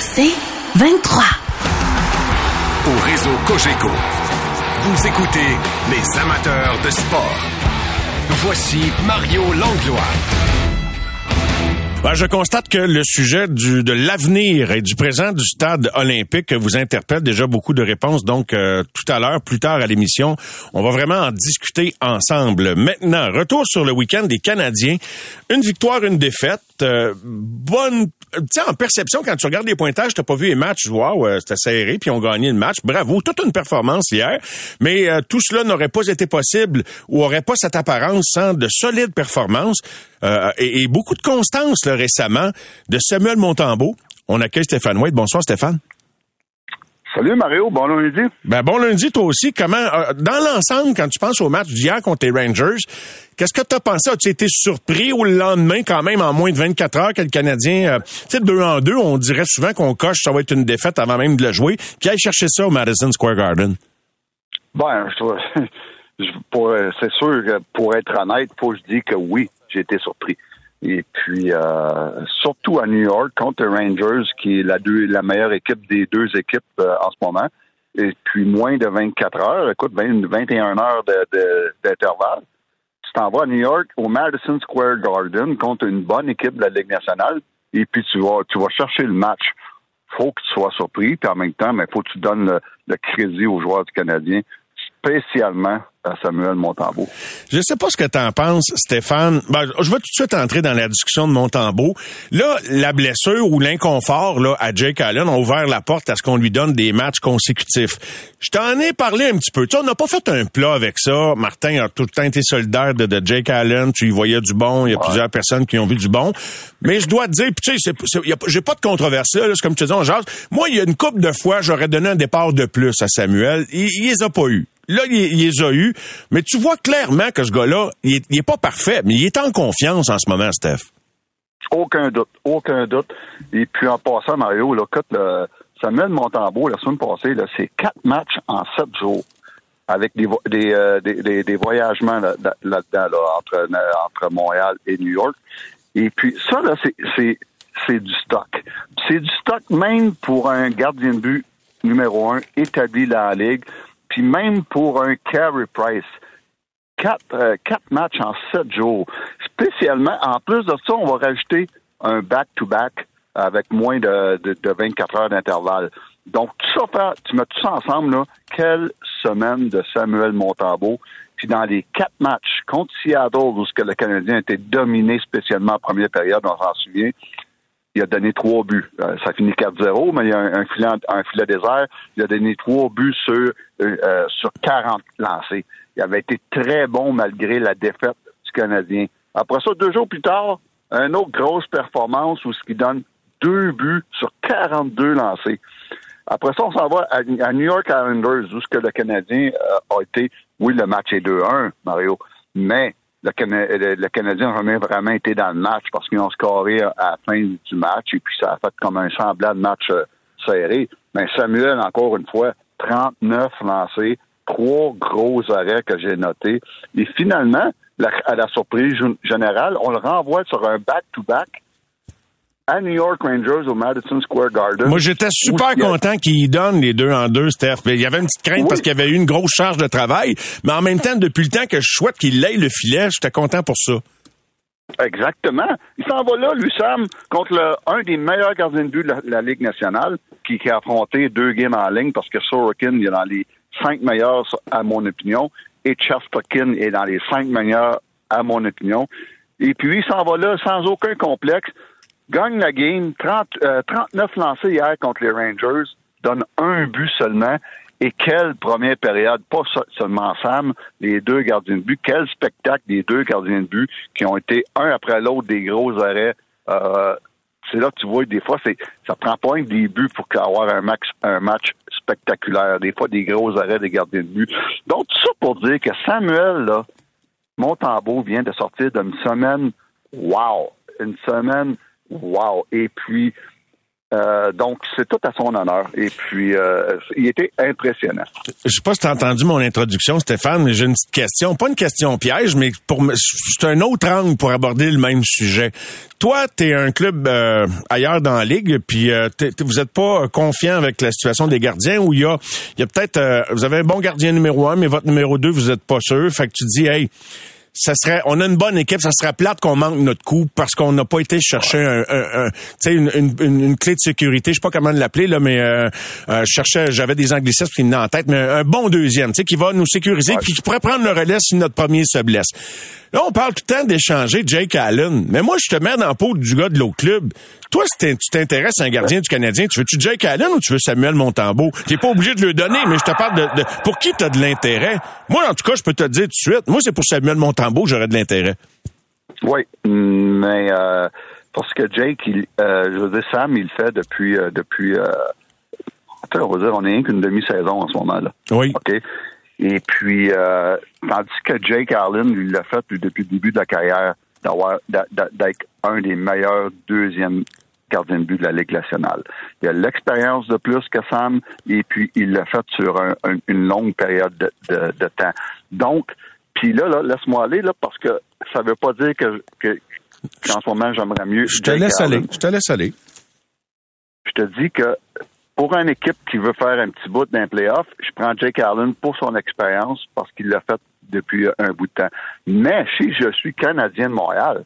C'est 23. Au réseau Cogeco, vous écoutez les amateurs de sport. Voici Mario Langlois. Ben, je constate que le sujet du, de l'avenir et du présent du stade olympique vous interpelle déjà beaucoup de réponses. Donc, euh, tout à l'heure, plus tard à l'émission, on va vraiment en discuter ensemble. Maintenant, retour sur le week-end des Canadiens. Une victoire, une défaite. Euh, bonne en perception, quand tu regardes les pointages, t'as pas vu les matchs, wow, euh, c'était serré, puis on gagné le match. Bravo, toute une performance hier. Mais tout cela n'aurait pas été possible ou aurait pas cette apparence sans de solides performances et, et, beaucoup de constance récemment de Samuel Montambeau. On accueille Stéphane White. Bonsoir, Stéphane. Salut Mario, bon lundi. Ben bon lundi toi aussi. Comment euh, dans l'ensemble quand tu penses au match d'hier contre les Rangers, qu'est-ce que tu as pensé? As-tu été surpris ou le lendemain quand même en moins de 24 heures que le Canadien euh, tu sais deux en deux, on dirait souvent qu'on coche ça va être une défaite avant même de le jouer, qui aille chercher ça au Madison Square Garden? Ben, je, c'est sûr que pour être honnête, faut que je dise que oui, j'ai été surpris. Et puis, euh, surtout à New York, contre les Rangers, qui est la, meilleure équipe des deux équipes euh, en ce moment. Et puis, moins de 24 heures, écoute, 20, 21 heures d'intervalle. Tu t'en vas à New York, au Madison Square Garden, contre une bonne équipe de la Ligue nationale. Et puis, tu vas, tu vas chercher le match. faut que tu sois surpris, puis en même temps, mais faut que tu donnes le, le crédit aux joueurs du Canadien, spécialement à Samuel Montembeau. Je sais pas ce que tu en penses, Stéphane. Ben, je vais tout de suite entrer dans la discussion de Montembeau. Là, la blessure ou l'inconfort là à Jake Allen a ouvert la porte à ce qu'on lui donne des matchs consécutifs. Je t'en ai parlé un petit peu. Tu on n'a pas fait un plat avec ça. Martin a tout le temps été solidaire de, Jake Allen. Tu y voyais du bon. Il y a plusieurs personnes qui ont vu du bon. Mais je dois te dire, tu sais, j'ai pas de controverse là. C'est comme tu dis, on jase. Moi, il y a une couple de fois, j'aurais donné un départ de plus à Samuel. Il, il les a pas eu. Là, il, il, les a eu, mais tu vois clairement que ce gars-là, il, est, pas parfait, mais il est en confiance en ce moment, Steph. Aucun doute, aucun doute. Et puis en passant, Mario, là, le Samuel Montembeau, la semaine passée, c'est quatre matchs en sept jours avec des, euh, des, voyagements là-dedans, là, entre, entre Montréal et New York. Et puis ça, là, c'est, c'est du stock. C'est du stock même pour un gardien de but numéro un établi dans la Ligue. Puis même pour un carry price, quatre, euh, quatre matchs en sept jours. Spécialement, en plus de ça, on va rajouter un back-to-back avec moins de, de, 24 heures d'intervalle. Donc, tout ça, tu mets tout ça ensemble, là, quelle semaine de Samuel Montambeau. Puis dans les quatre matchs contre Seattle, où ce que le Canadien a été dominé spécialement en première période, on s'en souvient, il a donné trois buts. Euh, ça finit 4-0, mais il y a un, filet, un filet désert. Il a donné trois buts sur, euh, euh, sur 40 lancés. Il avait été très bon malgré la défaite du Canadien. Après ça, deux jours plus tard, une autre grosse performance où ce qui donne deux buts sur 42 lancés. Après ça, on s'en va à, New York Islanders, où ce que le Canadien a été, oui, le match est 2-1, Mario, mais le, Canadien n'a jamais vraiment été dans le match parce qu'ils ont scoré à la fin du match et puis ça a fait comme un semblant de match euh, serré. Mais Samuel, encore une fois, 39 lancés, trois gros arrêts que j'ai notés. Et finalement, à la surprise générale, on le renvoie sur un back-to-back à New York Rangers au Madison Square Garden. Moi, j'étais super content qu'il donne les deux en deux, Steph. Il y avait une petite crainte parce qu'il y avait eu une grosse charge de travail, mais en même temps, depuis le temps que je souhaite qu'il aille le filet, j'étais content pour ça. Exactement. Il s'en va là, lui, Sam, contre le, un des meilleurs gardiens de but de la, Ligue nationale, qui, a affronté deux games en ligne parce que Sorokin il est dans les cinq meilleurs, à mon opinion, et Chesterkin est dans les cinq meilleurs, à mon opinion. Et puis, il s'en va là sans aucun complexe gagne la game, 30, 39 euh, lancés hier contre les Rangers, donne un but seulement. Et quelle première période, pas seulement Sam, les deux gardiens de but, quel spectacle des deux gardiens de but qui ont été un après l'autre des gros arrêts. Euh, c'est là que tu vois, des fois, ça prend pas un des buts pour avoir un match, un match spectaculaire. Des fois, des gros arrêts des gardiens de but. Donc, tout ça pour dire que Samuel, là, Montembeau vient de sortir d'une semaine wow. Une semaine Wow! Et puis, Euh, donc, c'est tout à son honneur. Et puis, euh, il était impressionnant. Je sais pas si tu as entendu mon introduction, Stéphane, mais j'ai une petite question. Pas une question piège, mais pour c'est un autre angle pour aborder le même sujet. Toi, tu es un club euh, ailleurs dans la ligue, puis vous êtes pas confiant avec la situation des gardiens où il y a, y a peut-être, vous avez un bon gardien numéro un, mais votre numéro deux, vous êtes pas sûr. Fait que tu dis, hey, ça serait, on a une bonne équipe, ça serait plate qu'on manque notre coup parce qu'on n'a pas été chercher un, un, une, une, une, clé de sécurité, je sais pas comment l'appeler là, mais euh, euh, je cherchais, j'avais des anglicismes qui venaient en tête, mais un bon deuxième, tu sais, qui va nous sécuriser, puis qui pourrait prendre le relais si notre premier se blesse. Là, on parle tout le temps d'échanger Jake Allen, mais moi, je te mets dans la peau du gars de l'autre club. Toi, si tu t'intéresses à un gardien du Canadien, tu veux-tu Jake Allen ou tu veux Samuel Montembeau? T'es pas obligé de le donner, mais je te parle de, de pour qui t'as de l'intérêt? Moi, en tout cas, je peux te le dire tout de suite. Moi, c'est pour Samuel Montembeau que j'aurais de l'intérêt. Oui, mais euh, parce que Jake, il, euh, je veux dire, Sam, il le fait depuis euh, depuis euh, on va dire, on est rien qu'une demi-saison en ce moment-là. Oui. OK? Et puis, euh, tandis que Jake Allen, lui, l'a fait depuis le début de la carrière, d'avoir d'être un des meilleurs deuxièmes gardien de but de la Ligue nationale. Il a l'expérience de plus que Sam et puis il l'a fait sur une longue période de, temps. Donc, puis là, là laisse-moi aller là parce que ça veut pas dire que, qu'en ce moment j'aimerais mieux. Je te laisse aller. Je te laisse aller. Je te dis que pour une équipe qui veut faire un petit bout d'un playoff, je prends Jake Allen pour son expérience parce qu'il l'a fait depuis un bout de temps. Mais si je suis Canadien de Montréal,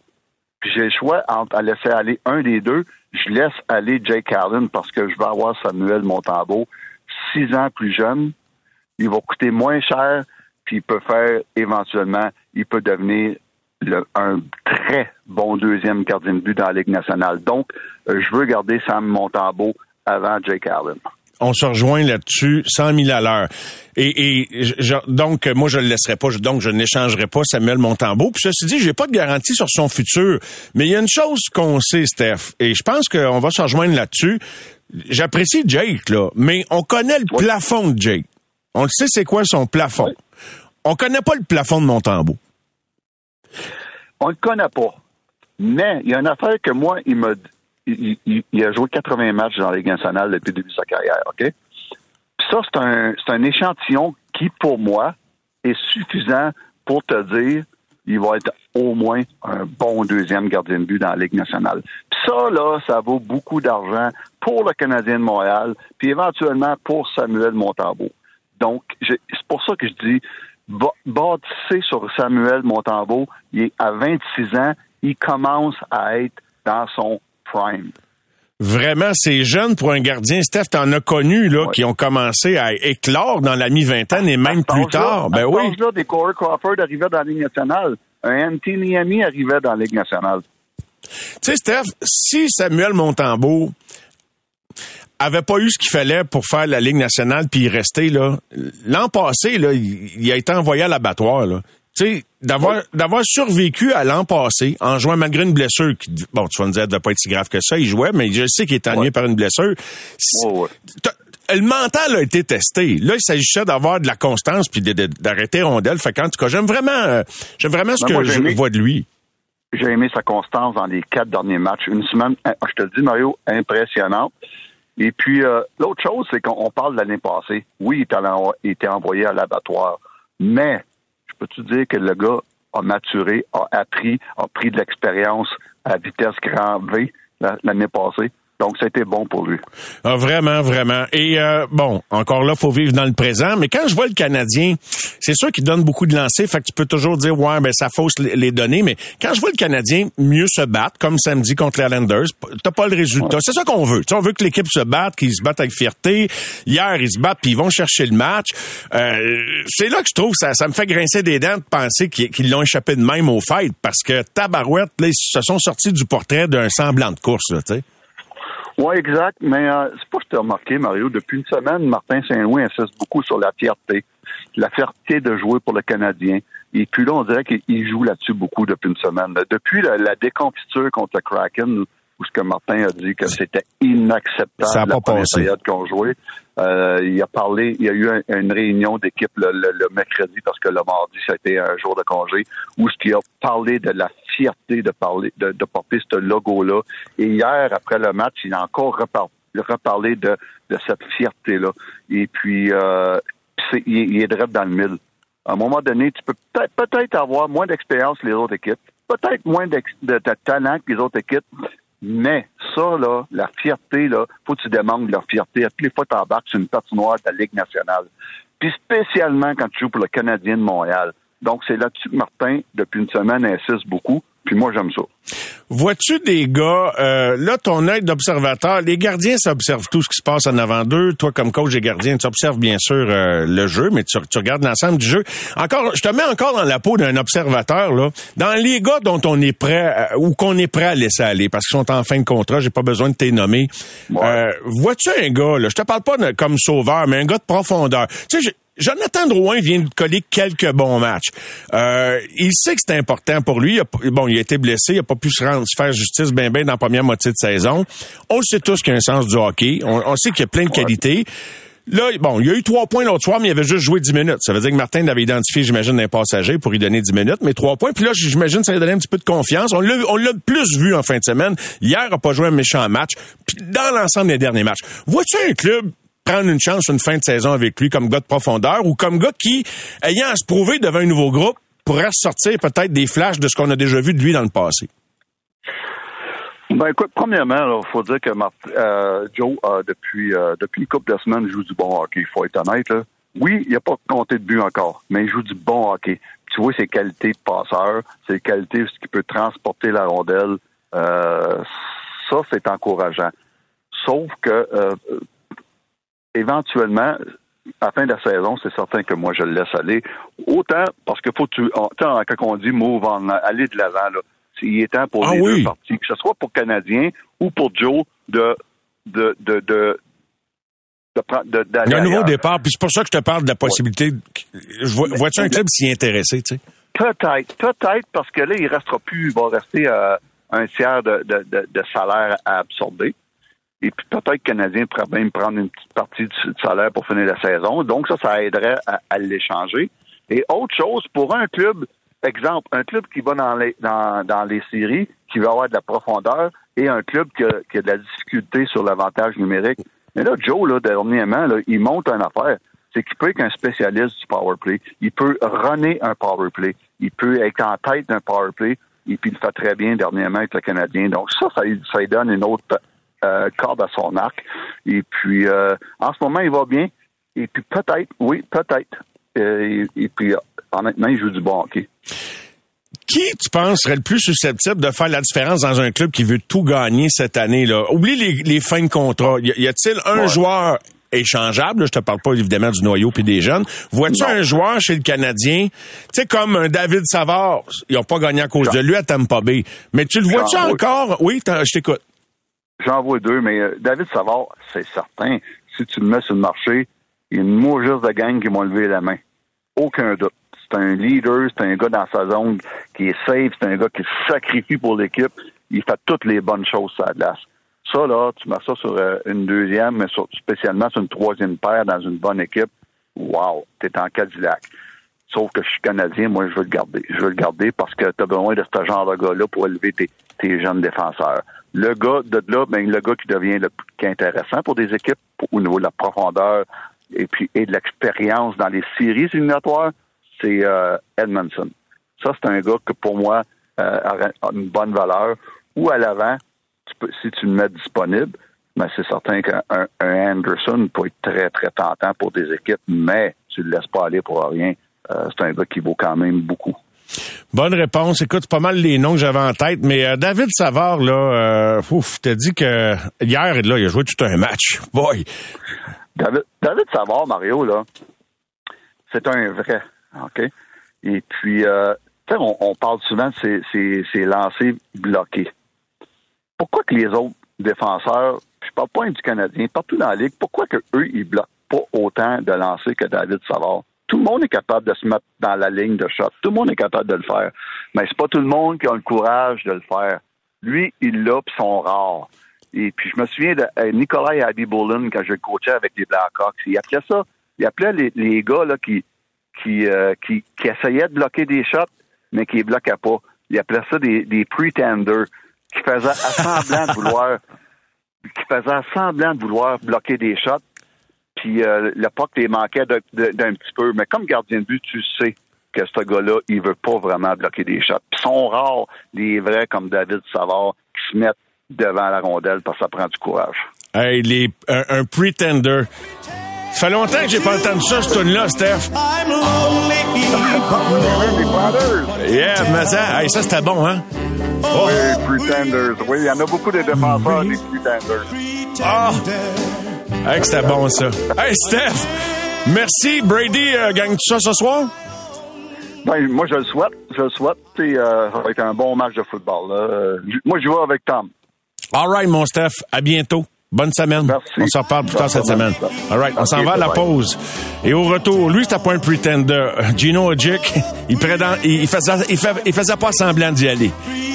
puis j'ai le choix entre laisser aller un des deux, je laisse aller Jake Allen parce que je vais avoir Samuel Montambeau, six ans plus jeune. Il va coûter moins cher, puis il peut faire éventuellement, il peut devenir un très bon deuxième gardien de but dans la Ligue nationale. Donc, je veux garder Sam Montambeau avant Jake Allen on se rejoint là-dessus, 100 000 à l'heure. Et, donc, moi, je le laisserai pas. Donc, je n'échangerai pas Samuel Montembeau. Puis ceci dit, j'ai pas de garantie sur son futur. Mais il y a une chose qu'on sait, Steph, et je pense qu'on va se rejoindre là-dessus. J'apprécie Jake, là, mais on connaît le plafond de Jake. On le sait, c'est quoi son plafond. On connaît pas le plafond de Montembeau. On le connaît pas. Mais il y a une affaire que moi, il me, il, a joué 80 matchs dans la Ligue nationale depuis le début de sa carrière, OK? Puis ça, c'est un, échantillon qui, pour moi, est suffisant pour te dire il va être au moins un bon deuxième gardien de but dans la Ligue nationale. Puis ça, là, ça vaut beaucoup d'argent pour le Canadien de Montréal, puis éventuellement pour Samuel Montembeau. Donc, c'est pour ça que je dis, bâtissez sur Samuel Montembeau, il à 26 ans, il commence à être dans son prime. Vraiment, c'est jeune pour un gardien. Steph, t'en as connu, là, qui ont commencé à éclore dans la mi-vingtaine et même plus tard. Ben oui. là, des Corey Crawford arrivaient dans la Ligue nationale. Un Anthony Ami arrivait dans la Ligue nationale. Tu sais, Steph, si Samuel Montembeau avait pas eu ce qu'il fallait pour faire la Ligue nationale puis y rester, là, l'an passé, là, il, a été envoyé à l'abattoir, là sais, d'avoir d'avoir survécu à l'an passé en jouant malgré une blessure qui, bon, tu vas me dire, elle devait pas être si grave que ça, il jouait, mais je sais qu'il est ennuyé par une blessure. le mental a été testé. Là, il s'agissait d'avoir de la constance puis d'arrêter rondelle. Fait qu'en tout cas, j'aime vraiment, euh, j'aime vraiment ce que je vois de lui. J'ai aimé sa constance dans les quatre derniers matchs. Une semaine, hein, je te le dis, Mario, impressionnante. Et puis, euh, l'autre chose, c'est qu'on parle de l'année passée. Oui, il était envoyé à l'abattoir. Mais peux-tu dire que le gars a maturé, a appris, a pris de l'expérience à vitesse grand V l'année passée? Donc, c'était bon pour lui. Ah, vraiment, vraiment. Et euh, bon, encore là, faut vivre dans le présent. Mais quand je vois le Canadien, c'est sûr qu'il donne beaucoup de lancers, fait que tu peux toujours dire ouais, ben ça fausse les données. Mais quand je vois le Canadien mieux se battre, comme samedi contre les Islanders, t'as pas le résultat. C'est ça qu'on veut. on veut que l'équipe se batte, qu'ils se battent avec fierté. Hier, ils se battent puis ils vont chercher le match. Euh, c'est là que je trouve ça, ça me fait grincer des dents de penser qu'ils l'ont échappé de même au fait, parce que tabarouette, là, ils se sont sortis du portrait d'un semblant de course, tu sais. Oui, exact. Mais euh, c'est pas que tu as remarqué, Mario. Depuis une semaine, Martin Saint-Louis insiste beaucoup sur la fierté. La fierté de jouer pour le Canadien. Et puis là, on dirait qu'il joue là-dessus beaucoup depuis une semaine. Depuis la, la déconfiture contre le Kraken, où ce que Martin a dit que c'était inacceptable Ça la période qu'on jouait. Euh, il a parlé, il y a eu une réunion d'équipe le, mercredi parce que le mardi, ça a été un jour de congé, où ce qu'il a parlé de la fierté de parler, de, porter ce logo-là. Et hier, après le match, il a encore reparler de, de cette fierté-là. Et puis, euh, c'est, il, est direct dans le mille. À un moment donné, tu peux peut-être, peut-être avoir moins d'expérience que les autres équipes, peut-être moins de, de, talent que les autres équipes, mais ça, là, la fierté, là, faut que tu demandes leur fierté. À toutes les fois que tu embarques sur une patinoire de la Ligue nationale. Puis spécialement quand tu joues pour le Canadien de Montréal. Donc, c'est là-dessus que Martin, depuis une semaine, insiste beaucoup. Puis moi, j'aime ça. Vois-tu des gars, euh, là, ton œil d'observateur, les gardiens s'observent tout ce qui se passe en avant d'eux. Toi, comme coach des gardiens, tu observes bien sûr euh, le jeu, mais tu, regardes l'ensemble du jeu. Encore, je te mets encore dans la peau d'un observateur, là. Dans les gars dont on est prêt, euh, ou qu'on est prêt à laisser aller, parce qu'ils sont en fin de contrat, j'ai pas besoin de t'es nommé. Vois-tu un gars, là, je te parle pas comme sauveur, mais un gars de profondeur. Tu sais, Jonathan Drouin vient de coller quelques bons matchs. Euh, il sait que c'est important pour lui. Il a, bon, il a été blessé, il a pas pu se, rendre, faire justice bien bien dans la première moitié de saison. On sait tous qu'il a un sens du hockey. On, sait qu'il a plein de qualités. Là, bon, il y a eu trois points l'autre soir, mais il avait juste joué dix minutes. Ça veut dire que Martin l'avait identifié, j'imagine, d'un passager pour lui donner dix minutes, mais trois points. Puis là, j'imagine, ça lui donné un petit peu de confiance. On l'a, on l'a plus vu en fin de semaine. Hier, il n'a pas joué un méchant match. Puis dans l'ensemble des derniers matchs. Vois-tu un club prendre une chance une fin de saison avec lui comme gars de profondeur ou comme gars qui, ayant à se prouver devant un nouveau groupe, pourrait sortir peut-être des flashs de ce qu'on a déjà vu de lui dans le passé? Ben écoute, premièrement, il faut dire que euh, Joe, depuis euh, depuis une couple de semaines, joue du bon hockey. Il faut être honnête. Oui, il n'a pas compté de but encore, mais il joue du bon hockey. Tu vois ses qualités de passeur, ses qualités, ce qui peut transporter la rondelle. Euh, ça, c'est encourageant. Sauf que éventuellement, à la fin de la saison, c'est certain que moi, je le laisse aller. Autant parce que faut tu, quand on dit move on, aller de l'avant, là, il est temps pour ah les deux parties, que ce soit pour Canadien ou pour Joe de de de, de il y a un nouveau départ, puis c'est pour ça que je te parle de la possibilité. Vois-tu un club s'y intéresser, tu sais? Peut-être, peut-être, parce que là, il restera plus, il va rester euh, un tiers de, salaire à absorber. Et puis peut-être que le Canadien pourrait même prendre une petite partie du salaire pour finir la saison. Donc ça, ça aiderait à, l'échanger. Et autre chose, pour un club, exemple, un club qui va dans les, dans, les séries, qui va avoir de la profondeur, et un club qui a, de la difficulté sur l'avantage numérique. Mais là, Joe, là, dernièrement, il monte une affaire. C'est qu'il peut être un spécialiste du power play. Il peut runner un power play. Il peut être en tête d'un power play. Et puis, il le fait très bien dernièrement avec le Canadien. Donc, ça, ça, ça lui donne une autre euh, corde à son arc. Et puis, euh, en ce moment, il va bien. Et puis, peut-être, oui, peut-être. Euh, et, puis, honnêtement, il joue du bon hockey. Qui, tu penses, serait le plus susceptible de faire la différence dans un club qui veut tout gagner cette année-là? Oublie les, fins de contrat. Y a-t-il un joueur échangeable, je te parle pas évidemment du noyau puis des jeunes. Vois-tu un joueur chez le Canadien, tu sais comme un David Savard, ils n'ont pas gagné à cause de lui à Tampa Bay, mais tu le vois-tu encore? Oui, je t'écoute. J'en vois deux, mais euh, David Savard, c'est certain. Si tu le mets sur le marché, il y a une mauvaise de gang qui vont lever la main. Aucun doute. C'est un leader, c'est un gars dans sa zone qui est safe, c'est un gars qui sacrifie pour l'équipe. Il fait toutes les bonnes choses sur la glace. Ça, là, tu mets ça sur euh, une deuxième, mais spécialement sur une troisième paire dans une bonne équipe. Wow, t'es en Cadillac. Sauf que je suis Canadien, moi, je veux le garder. Je veux le garder parce que tu as besoin de ce genre de gars-là pour élever tes jeunes défenseurs. Le gars de là, ben, le gars qui devient le plus intéressant pour des équipes au niveau de la profondeur et puis et de l'expérience dans les séries éliminatoires, c'est euh, Edmondson. Ça, c'est un gars que pour moi euh, a une bonne valeur. Ou à l'avant, si tu le mets disponible, ben c'est certain qu'un Anderson peut être très, très tentant pour des équipes, mais tu ne le laisses pas aller pour rien. Euh, c'est un gars qui vaut quand même beaucoup. Bonne réponse. Écoute, pas mal les noms que j'avais en tête, mais euh, David Savard, là, euh, ouf, t'as dit que hier, là, il a joué tout un match. Boy! David, Savard, Mario, là, c'est un vrai, OK? Et puis, euh, on, parle souvent de ces, lancers bloqués. Pourquoi que les autres défenseurs, je parle pas du Canadien, partout dans la Ligue, pourquoi que eux, ils bloquent pas autant de lancers que David Savard? Tout le monde est capable de se mettre dans la ligne de shot. Tout le monde est capable de le faire. Mais c'est pas tout le monde qui a le courage de le faire. Lui, il l'a, puis sont rares. Et puis, je me souviens de euh, Nicolas Abibulin, quand je coachais avec les Blackhawks. Il appelait ça, il appelait les, les gars là, qui, qui, euh, qui, qui essayaient de bloquer des shots, mais qui les bloquaient pas. Il appelait ça des, des pretenders, qui faisaient semblant de vouloir qui faisait semblant de vouloir bloquer des shots, puis euh, le puck les manquait d'un petit peu. Mais comme gardien de but, tu sais que ce gars-là, il veut pas vraiment bloquer des shots. Puis sont rares les vrais comme David Savard qui se mettent devant la rondelle parce que ça prend du courage. Hey, les, un, un pretender. Ça fait longtemps que j'ai pas entendu ça, ce tune-là, Steph. Yeah, mais ça, hey, ça c'était bon, hein? Oh. Oui, Pretenders. Oui, il y en a beaucoup de défenseurs des Pretenders. Ah! Hey, c'était bon, ça. Hey, Steph! Merci. Brady euh, gagne tout ça ce soir? Ben, moi, je le souhaite. Je le souhaite. Euh, ça va être un bon match de football. Là. Moi, je joue avec Tom. All right, mon Steph. À bientôt. Bonne semaine. Merci. On s'en reparle plus tard cette semaine. All right, on s'en va à la pause. Et au retour, lui, c'était pas un pretender. Gino Ojic, il, prédent, il, faisait, il, faisait pas semblant d'y aller.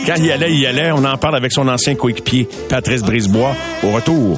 Quand il y allait, il y allait. On en parle avec son ancien coéquipier, Patrice Brisebois. Au retour.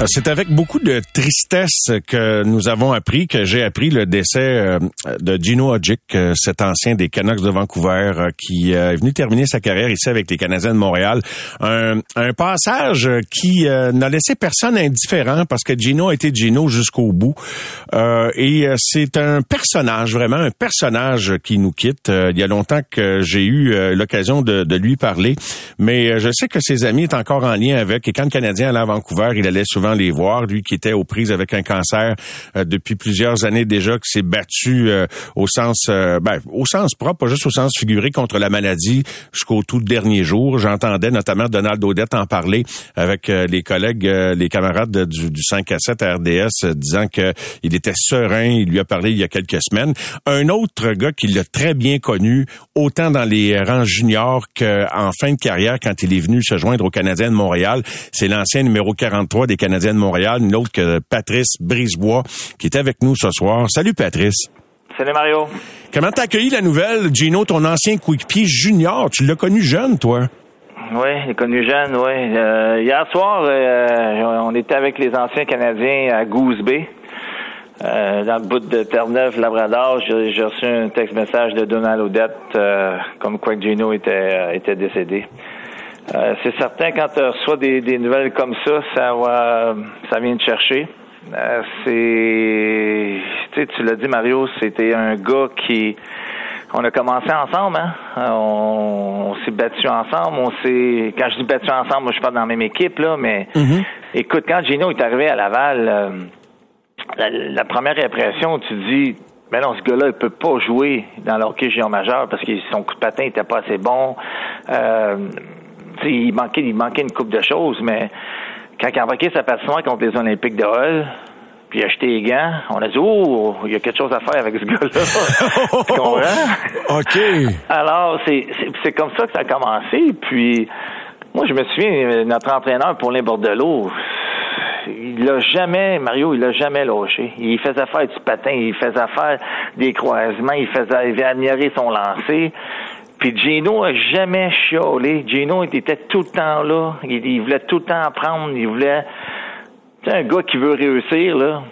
Euh, C'est avec beaucoup de tristesse que nous avons appris, que j'ai appris le décès euh, de Gino Hodgick, euh, cet ancien des Canucks de Vancouver, qui est venu terminer sa carrière ici avec les Canadiens de Montréal. Un, un passage qui n'a laissé personne indifférent parce que Gino a été Gino jusqu'au bout. Et c'est un personnage, vraiment un personnage qui nous quitte. Il y a longtemps que j'ai eu l'occasion de, de lui parler, mais je sais que ses amis est encore en lien avec. Et quand le Canadien allait à Vancouver, il allait souvent les voir. Lui qui était aux prises avec un cancer euh, depuis plusieurs années déjà, qui s'est battu euh, au sens, euh, ben, au sens propre, pas juste au sens figuré contre la maladie jusqu'au tout dernier jour. J'entendais notamment Donald Odette en parler avec les collègues, les camarades de- du, du 5 à 7 à RDS, disant que il était serein. Il lui a parlé il y a quelques semaines. Un autre gars qui l'a très bien connu, autant dans les rangs juniors qu'en fin de carrière, quand il est venu se joindre aux Canadiens de Montréal, c'est l'ancien numéro 43 des Canadiens de Montréal, une autre que Patrice Brisebois, qui est avec nous ce soir. Salut Patrice. Salut Mario. Comment t'as accueilli la nouvelle, Gino, ton ancien quick-pied junior? Tu l'as connu jeune, toi? Oui, j'ai connu jeune, oui. Euh, hier soir, euh, on était avec les anciens Canadiens à Goose Bay. Euh, dans le bout de Terre-Neuve, Labrador, j'ai reçu un texte message de Donald Odette euh, comme quoi Gino était, euh, était décédé. Euh, c'est certain quand tu reçois des, des nouvelles comme ça, ça va ça vient te chercher. Euh, c'est tu l'as dit Mario, c'était un gars qui on a commencé ensemble, hein? Euh, On, on s'est battu ensemble. On s'est. Quand je dis battu ensemble, moi je suis pas dans la même équipe, là, mais écoute, quand Gino est arrivé à Laval, euh, la, la première impression, tu dis mais non, ce gars-là, il peut pas jouer dans l'hockey géant majeur parce que son coup de patin était pas assez bon. Euh, il manquait, il manquait une coupe de choses, mais quand il a embarqué sa patinoire contre les Olympiques de Hull, puis il a acheté les gants, on a dit Oh, il y a quelque chose à faire avec ce gars-là. tu comprends? OK. Alors, c'est c'est- comme ça que ça a commencé. Puis, moi, je me souviens, notre entraîneur, Paulin Bordelot, il l'a jamais, Mario, il l'a jamais lâché. Il faisait faire du patin, il faisait faire des croisements, il faisait il avait son lancer. Puis Gino a jamais chiolé. Gino était tout le temps là. Il, voulait tout le temps apprendre. Il voulait. C'est un gars qui veut réussir, là.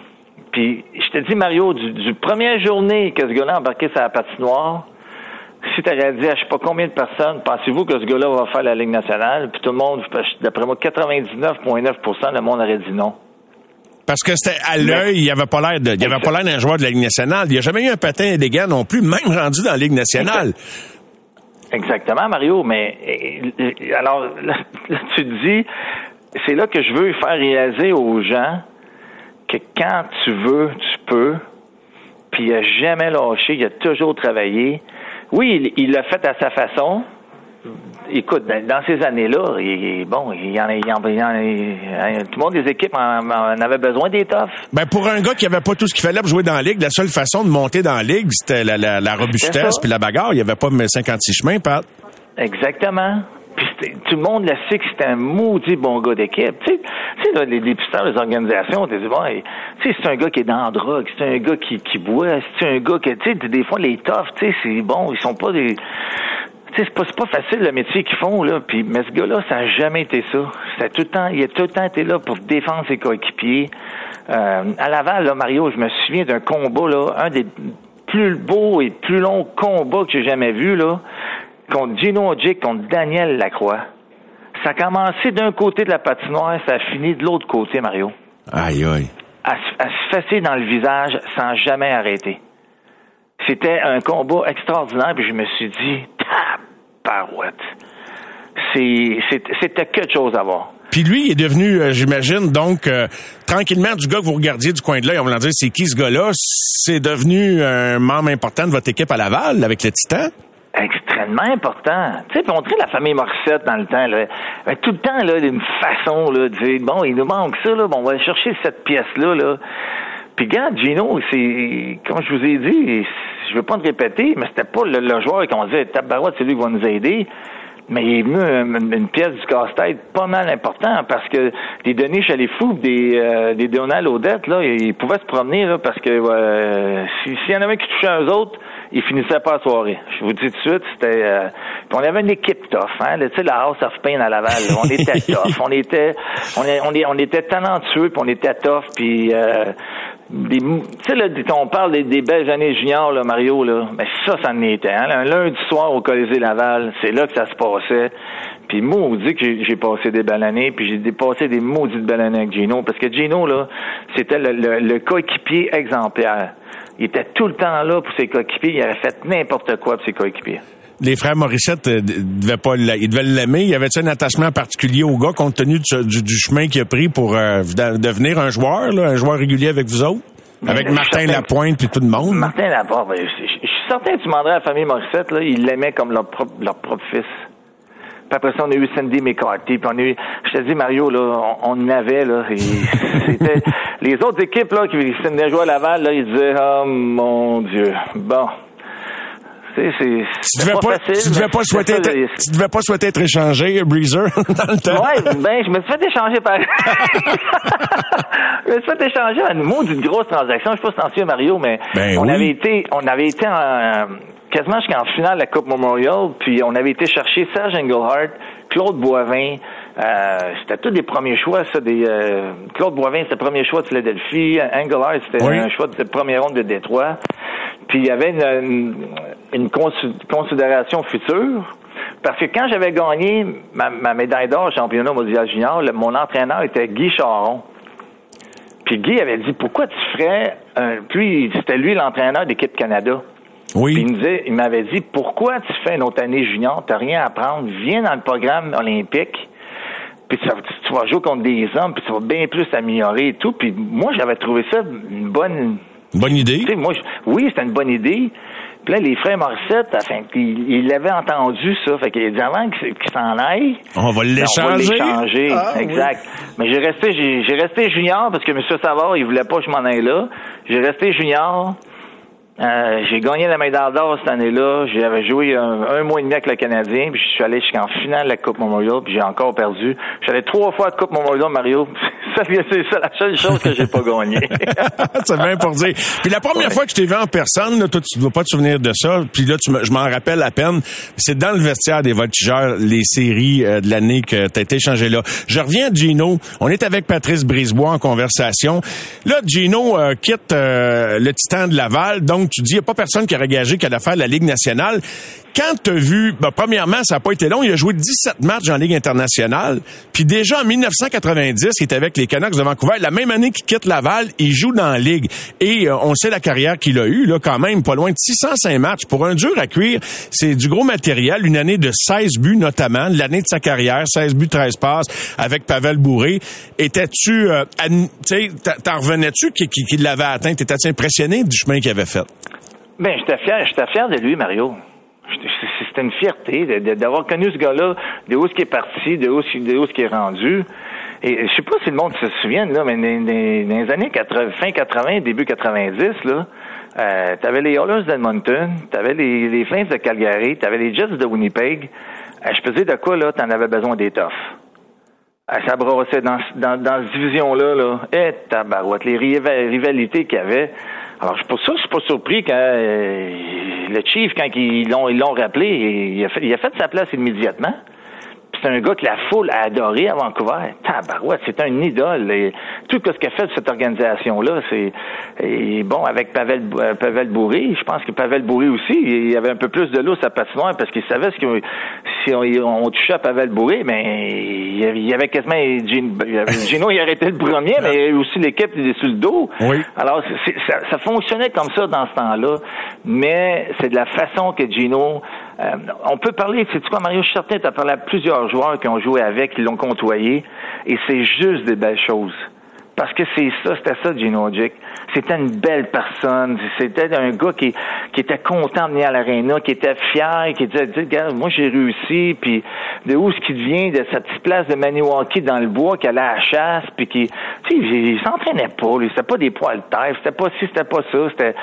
Puis je te dis, Mario, du, du première journée que ce gars-là a embarqué sa patinoire, si tu aurais dit à je sais pas combien de personnes, pensez-vous que ce gars-là va faire la Ligue nationale? Puis tout le monde, d'après moi, 99,9% le monde aurait dit non. Parce que c'était à l'œil, il avait pas l'air de, il avait pas l'air d'un joueur de la Ligue nationale. Il n'y a jamais eu un patin élégant non plus, même rendu dans la Ligue nationale. Exactement, Mario. Mais euh, euh, alors, là, tu te dis, c'est là que je veux faire réaliser aux gens que quand tu veux, tu peux. Puis il a jamais lâché, il a toujours travaillé. Oui, il l'a fait à sa façon. Écoute, dans dans ces années-là, bon, il y en a, il y en a- il y en a- tout le monde des équipes en, en avait besoin des toughs. Ben pour un gars qui avait pas tout ce qu'il fallait pour jouer dans la ligue, la seule façon de monter dans la ligue, c'était la, la, la C'est robustesse puis la bagarre. Il y avait pas 56 chemins, Pat. Exactement. puis tout le monde le sait que c'est un maudit bon gars d'équipe. Tu sais, là, les dépisteurs des organisations, tu bon, tu sais, c'est un gars qui est dans la drogue, c'est un gars qui, qui boit, c'est un gars qui, tu sais, des fois, les toughs, tu sais, c'est bon, ils sont pas des... Tu sais, c'est pas, pas facile le métier qu'ils font, là. Puis, mais ce gars-là, ça a jamais été ça. Ça tout le temps, il a tout le temps été là pour défendre ses coéquipiers. Euh, à Laval, là, Mario, je me souviens d'un combat, là, un des plus beaux et plus longs combats que j'ai jamais vu, là contre Gino Ojic, contre Daniel Lacroix. Ça a commencé d'un côté de la patinoire, ça a fini de l'autre côté, Mario. Aïe, aïe. À, se fesser dans le visage sans jamais arrêter. C'était un combat extraordinaire, puis je me suis dit, tabarouette. C'était quelque chose à voir. Puis lui, il est devenu, euh, j'imagine, donc, euh, tranquillement, du gars que vous regardiez du coin de l'œil, on va dire, c'est qui ce gars-là? C'est devenu un membre important de votre équipe à Laval, avec le Titan? extrêmement important. Tu sais, on dirait la famille Morissette dans le temps, là. tout le temps, là, une façon, là, de dire, bon, il nous manque ça, là, bon, on va chercher cette pièce-là, là. Puis, regarde, Gino, c'est, comme je vous ai dit, je veux pas te répéter, mais c'était pas le, joueur qu'on disait, Tabarouette, c'est lui qui va nous aider. Mais il est venu une, pièce du casse-tête pas mal important parce que des les fous, des, euh, des Donald Odette, là, ils pouvaient se promener là, parce que euh, s'il y en avait qui touchaient un autres, ils finissaient pas la soirée. Je vous dis tout de suite, c'était euh, on avait une équipe tough, hein, tu sais, la House of Pain à Laval, on était tough, on était on, on, on était talentueux, puis on était tough, puis euh, des, là, on parle des, belles années juniors, là, Mario, là, mais ça, ça en était. Hein? Un lundi soir au Colisée Laval, c'est là que ça se passait. Puis dit que j'ai passé des belles années, puis j'ai passé des maudites belles années avec Gino, parce que Gino, là, c'était le, le, coéquipier exemplaire. Il était tout le temps là pour ses coéquipiers, il avait fait n'importe quoi pour ses coéquipiers les frères Morissette euh, devaient pas ils devaient l'aimer. Il y avait un attachement particulier au gars compte tenu du, chemin qu'il a pris pour euh, devenir un joueur, là, un joueur régulier avec vous autres? avec Martin Lapointe et tout le monde? Martin Lapointe, ben, je, suis certain que tu demanderais à la famille Morissette, là, ils l'aimaient comme leur propre, leur propre fils. Puis après ça, on a eu Cindy McCarthy, puis on a eu, je te dis, Mario, là, on, en avait, là, c'était, les autres équipes, là, qui venaient jouer à Laval, là, ils disaient, oh, mon Dieu, bon, tu devais pas, facile, tu devais pas souhaiter, être, tu devais pas souhaiter être échangé, Breezer, dans le temps. Ouais, ben, je me suis fait échanger par, je me suis fait échanger à un mot d'une grosse transaction. Je sais pas si t'en souviens, Mario, mais ben on avait été, on avait été en, quasiment jusqu'en finale de la Coupe Memorial, puis on avait été chercher Serge Engelhardt, Claude Boivin, euh, c'était tous des premiers choix, ça. Des, euh, Claude Boivin, c'était le premier choix de Philadelphie. Engelhardt, c'était un choix de première ronde de Détroit. Puis il y avait une, une considération future. Parce que quand j'avais gagné ma, médaille d'or championnat mondial junior, mon entraîneur était Guy Charon. Puis Guy avait dit pourquoi tu ferais un, puis c'était lui l'entraîneur d'équipe Canada. Oui. Puis il il m'avait dit pourquoi tu fais une autre année junior, t'as rien à apprendre, viens dans le programme olympique. Puis tu, tu vas jouer contre des hommes, puis tu vas bien plus t'améliorer et tout. Puis moi, j'avais trouvé ça une bonne Bonne idée. moi, oui, c'était une bonne idée. Puis là, les frères Morissette, enfin, ils l'avaient entendu, ça. Fait qu'il a dit avant qu'ils s'en aillent. On va l'échanger. On va l'échanger. Ah, exact. Mais j'ai resté, j'ai resté junior parce que M. Savard, il voulait pas que je m'en aille là. J'ai resté junior. Euh, j'ai gagné la médaille d'or cette année-là. J'avais joué un, mois et demi avec le Canadien, puis je suis allé jusqu'en finale de la Coupe Memorial, puis j'ai encore perdu. J'allais trois fois à la Coupe Memorial, Mario. c'est la seule chose que j'ai pas gagné. c'est bien pour dire. Puis la première fois que je t'ai vu en personne, là, toi, tu ne dois pas te souvenir de ça. Puis là, tu je m'en rappelle à peine. C'est dans le vestiaire des voltigeurs, les séries euh, de l'année que tu as été échangé là. Je reviens à Gino. On est avec Patrice Brisebois en conversation. Là, Gino euh, quitte le Titan de Laval, donc tu dis, il n'y a pas personne qui aurait gagé qu'à la faire la Ligue nationale. Quand tu as vu, ben, premièrement, ça n'a pas été long, il a joué 17 matchs en Ligue internationale, puis déjà en 1990, il était avec les Canucks de Vancouver, la même année qu'il quitte Laval, il joue dans la Ligue. Et euh, on sait la carrière qu'il a eue, là, quand même, pas loin de 605 matchs. Pour un dur à cuire, c'est du gros matériel, une année de 16 buts notamment, l'année de sa carrière, 16 buts, 13 passes, avec Pavel Bourré. Étais-tu, euh, t'en revenais-tu qu'il l'avait atteint? T'étais-tu impressionné du chemin qu'il avait fait? Ben, j'étais fier, j'étais fier de lui, Mario. C'était une fierté d'avoir connu ce gars-là, de où ce qui est parti, de où, ce qui est rendu. Et je sais pas si le monde se souvient, là, mais dans, les années 80, fin 80, début 90, là, euh, t'avais les Oilers d'Edmonton, t'avais les, les Flames de Calgary, t'avais les Jets de Winnipeg, Eh, je peux dire de quoi, là, t'en avais besoin d'étoffe. Eh, ça brossait dans, dans, dans cette division-là, là. Eh, tabarouette, les rivalités qu'il y avait. Alors, pour ça, je suis pas surpris quand euh, le Chief, quand ils l'ont, ils l'ont rappelé, il a, fait, il a fait sa place immédiatement c'est un gars que la foule a adoré à Vancouver. Tabarouette, c'est un idole. Et tout ce qu'a fait cette organisation-là, c'est bon avec Pavel euh, Pavel Bourré. Je pense que Pavel Bourré aussi, il y avait un peu plus de l'eau sa patinoire parce qu'il savait ce que si on, touchait à Pavel Bourré, mais il y avait quasiment Gino, il arrêtait le premier, mais aussi l'équipe était sur le dos. Oui. Alors ça, ça fonctionnait comme ça dans ce temps-là, mais c'est de la façon que Gino euh, on peut parler, c'est quoi, Mario, je tu as parlé à plusieurs joueurs qui ont joué avec, qui l'ont côtoyé, et c'est juste des belles choses. Parce que c'est ça, c'était ça, Gino Jick. C'était une belle personne. C'était un gars qui, était content de venir à l'aréna, qui était fier, qui disait, regarde, moi j'ai réussi, puis de où ce qui vient, de cette petite place de Maniwaki dans le bois, qui allait à la chasse, puis qui, tu sais, il, s'entraînait pas, lui. C'était pas des poils de c'était pas ci, c'était pas ça, c'était,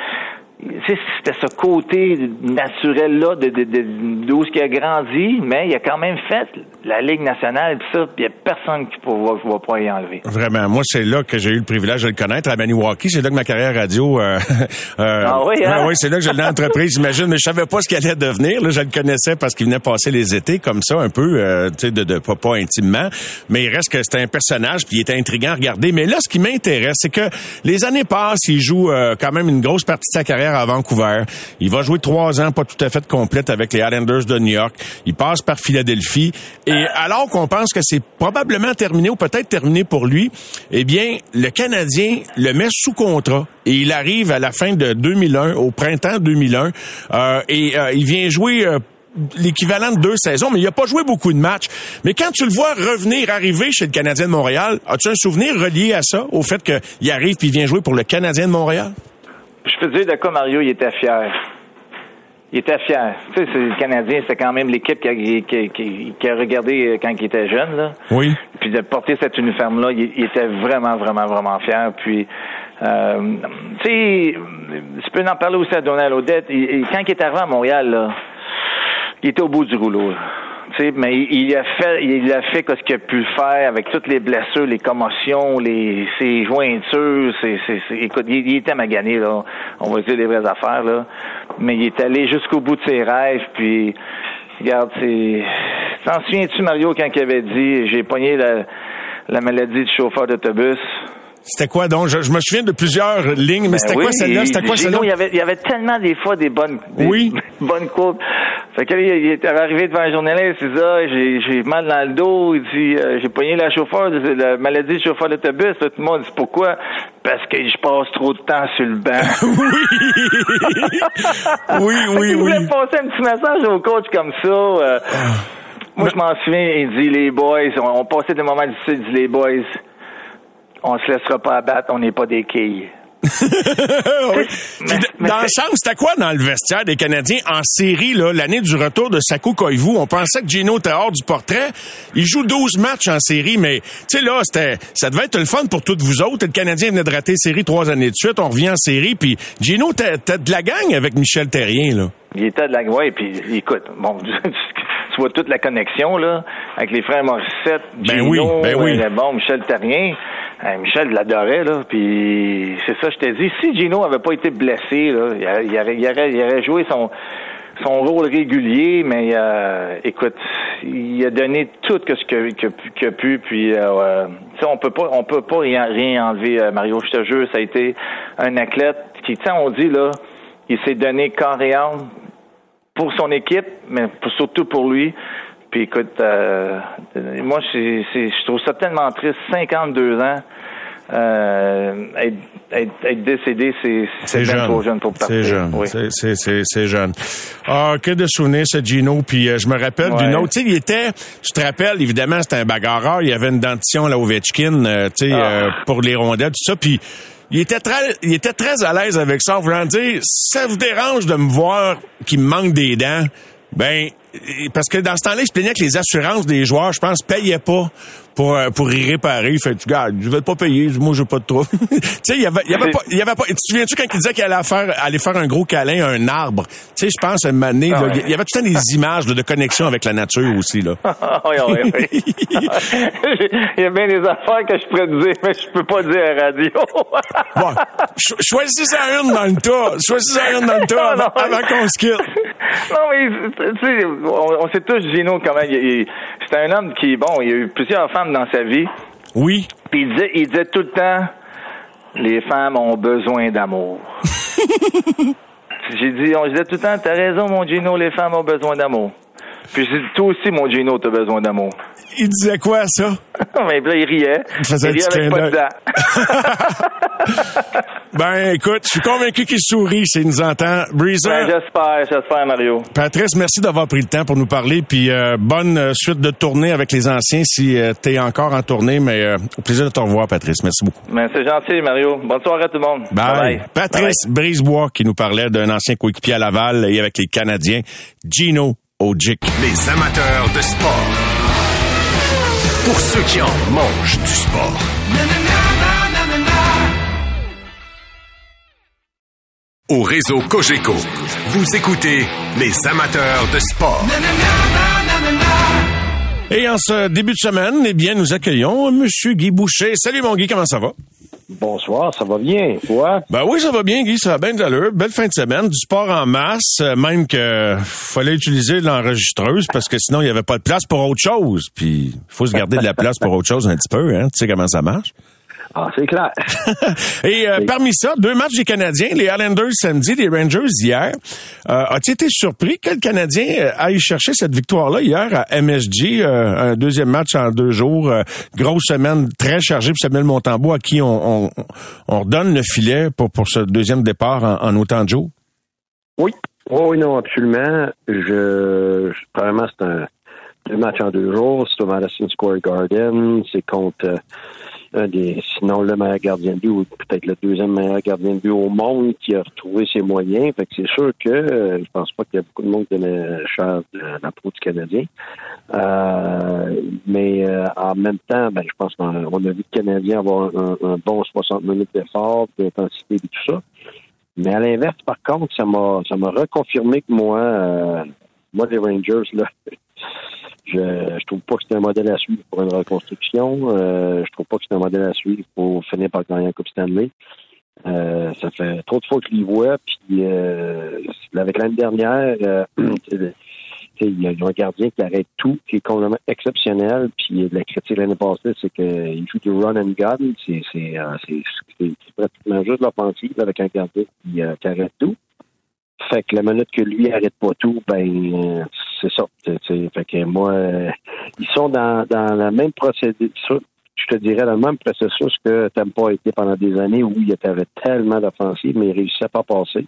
c'était ce côté naturel-là de, de, de, d'où ce qui a grandi, mais il a quand même fait la Ligue nationale, pis ça, il n'y a personne qui ne va pas y enlever. Vraiment, moi, c'est là que j'ai eu le privilège de le connaître, à Maniwaki. C'est là que ma carrière radio... Euh, euh, ah oui, hein? oui, c'est là que j'ai l'entreprise, j'imagine, mais je savais pas ce qu'il allait devenir. Là, je le connaissais parce qu'il venait passer les étés comme ça, un peu, euh, tu sais, de, de, pas, pas intimement. Mais il reste que c'était un personnage, puis il était intriguant à regarder. Mais là, ce qui m'intéresse, c'est que les années passent, il joue euh, quand même une grosse partie de sa carrière à Vancouver. Il va jouer trois ans, pas tout à fait complète avec les Islanders de New York. Il passe par Philadelphie. Et alors qu'on pense que c'est probablement terminé ou peut-être terminé pour lui, eh bien, le Canadien le met sous contrat et il arrive à la fin de 2001, au printemps 2001, euh, et euh, il vient jouer euh, l'équivalent de deux saisons, mais il n'a pas joué beaucoup de matchs. Mais quand tu le vois revenir, arriver chez le Canadien de Montréal, as-tu un souvenir relié à ça, au fait qu'il arrive puis il vient jouer pour le Canadien de Montréal? Je peux te dire de quoi Mario, il était fier. Il était fier. Tu sais, le Canadien, c'est quand même l'équipe qui a, qui, a, regardé quand il était jeune, là. Oui. Puis de porter cet uniforme-là, il, était vraiment, vraiment, vraiment fier. Puis, euh, tu sais, tu peux en parler aussi à Donald Odette. quand il est arrivé à Montréal, là, il était au bout du rouleau. Là mais il, a fait, il a fait ce qu'il a pu faire avec toutes les blessures, les commotions, les ses jointures. C'est, écoute, il, était magané là. On va dire les vraies affaires là, mais il est allé jusqu'au bout de ses rêves. Puis, regarde, c'est. T'en souviens-tu Mario quand il avait dit, j'ai pogné la, la maladie du chauffeur d'autobus? C'était quoi donc? Je, me souviens de plusieurs lignes, mais c'était ben quoi celle-là? C'était quoi celle-là? Il y avait, il y avait tellement des fois des bonnes, oui. bonnes coupes. Fait que il était arrivé devant un journaliste, c'est ça, j'ai, j'ai mal dans le dos, il dit, euh, j'ai pogné la chauffeur, la maladie du chauffeur d'autobus. Tout le monde dit pourquoi? Parce que je passe trop de temps sur le banc. oui! oui, oui, il voulait passer un petit message au coach comme ça. Euh, ah. moi, je m'en souviens, il dit, les boys, on, on passait des moments difficiles, il dit, les boys, on se laissera pas abattre, on n'est pas des quilles. dans le sens, c'était quoi dans le vestiaire des Canadiens en série, là, l'année du retour de Sakou Koivu? On pensait que Gino était hors du portrait. Il joue 12 matchs en série, mais, tu sais, là, c'était, ça devait être le fun pour toutes vous autres. Le Canadien venait de rater série trois années de suite. On revient en série, puis Gino, t'es de la gang avec Michel Terrien, là. Il était de la gang, puis écoute, bon, tu vois toute la connexion, là, avec les frères Morissette, ben oui, ben oui. Euh, bon, Michel Terrien. Michel l'adorait, là. Puis c'est ça, je t'ai dit. Si Gino avait pas été blessé, là, il, aurait, il, aurait, il aurait joué son son rôle régulier, mais euh, écoute, il a donné tout ce qu'il a, pu, puis euh, on peut pas, on peut pas rien, rien enlever. Euh, Mario, je te jure, ça a été un athlète qui, tu on dit là, il s'est donné corps et âme pour son équipe, mais surtout pour lui. Puis écoute, euh, moi, je trouve ça tellement triste. 52 ans. Euh, être, décédé, c'est jeune. trop jeune pour partir. C'est jeune. Oui. C'est jeune. Ah, que de souvenirs, ce Gino. Puis euh, je me rappelle d'une autre. Tu sais, il était, tu te rappelles, évidemment, c'était un bagarreur. Il y avait une dentition, là, Ovechkin, euh, tu sais, ah. pour les rondelles, tout ça. Puis il était très, il était très à l'aise avec ça. En voulant dire, ça vous dérange de me voir qu'il me manque des dents? Ben, parce que dans ce temps-là, il se plaignait que les assurances des joueurs, je pense, payaient pas pour euh, pour y réparer. Fait, tu gars, je vais pas payer, moi j'ai pas de trouble. tu sais, il y avait, il y avait pas, il y avait pas. Tu te souviens-tu quand il disait qu'il allait faire, aller faire un gros câlin à un arbre? Tu sais, je pense à un moment Ah ouais. il y avait tout le temps des images là, de connexion avec la nature aussi là. oui, oui, oui. Il y a bien des affaires que je pourrais dire, mais je peux pas dire à la radio. Bon, cho- choisis-en une dans le tas. Choisis-en une dans le tas avant, avant qu'on se quitte. non, mais tu sais, on, on sait tous, Gino, comment il, il- c'est un homme qui, bon, il a eu plusieurs femmes dans sa vie. Oui. Puis il disait, il disait tout le temps, les femmes ont besoin d'amour. J'ai dit, on disait tout le temps, t'as raison, mon Gino, les femmes ont besoin d'amour. Puis j'ai dit, toi aussi, mon Gino, t'as besoin d'amour. Il disait quoi ça? Mais là, il riait. Il faisait un riait avec pas de. Ben écoute, je suis convaincu qu'il sourit s'il nous entend. Breezer, Ben, j'espère, j'espère, Mario. Patrice, merci d'avoir pris le temps pour nous parler. Puis euh, bonne euh, suite de tournée avec les anciens si euh, t'es encore en tournée. Mais euh, au plaisir de te revoir, Patrice. Merci beaucoup. Mais c'est gentil, Mario. Bonne soirée à tout le monde. Bye. Bye. Patrice Brisebois qui nous parlait d'un ancien coéquipier à Laval et avec les Canadiens, Gino Ojic. Les amateurs de sport. Pour ceux qui en mangent du sport. Au réseau Cogeco, vous écoutez les amateurs de sport. Et en ce début de semaine, eh bien, nous accueillons Monsieur Guy Boucher. Salut mon Guy, comment ça va? Bonsoir, ça va bien, toi? Ben oui, ça va bien, Guy, ça va bien de l'allure. Belle fin de semaine, du sport en masse, euh, même que fallait utiliser l'enregistreuse parce que sinon il y avait pas de place pour autre chose. Puis il faut se garder de la place pour autre chose un petit peu, hein. Tu sais comment ça marche? Ah, c'est clair. Et euh, parmi ça, deux matchs des Canadiens, les Islanders samedi, les Rangers hier. Euh, As-tu été surpris que le Canadien euh, aille chercher cette victoire-là hier à MSG, euh, un deuxième match en deux jours, euh, grosse semaine très chargée pour Samuel Montembeau à qui on, on, on redonne le filet pour, pour ce deuxième départ en, en autant de jours? Oui. Oui, non, absolument. Je, je premièrement, c'est un deux matchs en deux jours. C'est au Madison Square Garden. C'est contre euh, un des, sinon le meilleur gardien de but ou peut-être le deuxième meilleur gardien de but au monde qui a retrouvé ses moyens. Fait que c'est sûr que euh, je pense pas qu'il y a beaucoup de monde qui connaît cher de la pro du Canadien. Euh, mais euh, en même temps, ben, je pense qu'on a, vu le Canadien avoir un, bon 60 minutes d'effort, d'intensité et tout ça. Mais à l'inverse, par contre, ça m'a ça m'a reconfirmé que moi, euh, moi, les Rangers, là, trouve pas que c'est un modèle à suivre pour une reconstruction. Euh, je trouve pas que c'est un modèle à suivre pour finir par gagner la Coupe Stanley. Euh, ça fait trop de fois que je les vois. Puis euh, avec l'année dernière, euh, il y a un gardien qui arrête tout, qui est complètement exceptionnel. Puis la critique l'année passée, c'est qu'il joue du run and gun. Euh, c'est- pratiquement juste l'offensive avec un gardien qui, euh, qui arrête tout. Fait que la minute que lui arrête pas tout, ben c'est ça. Fait que moi, euh, ils sont dans, dans la même procédé. ça, Je te dirais dans le même processus que Tampa a été pendant des années où il y avait tellement d'offensives, mais il réussissait pas à passer.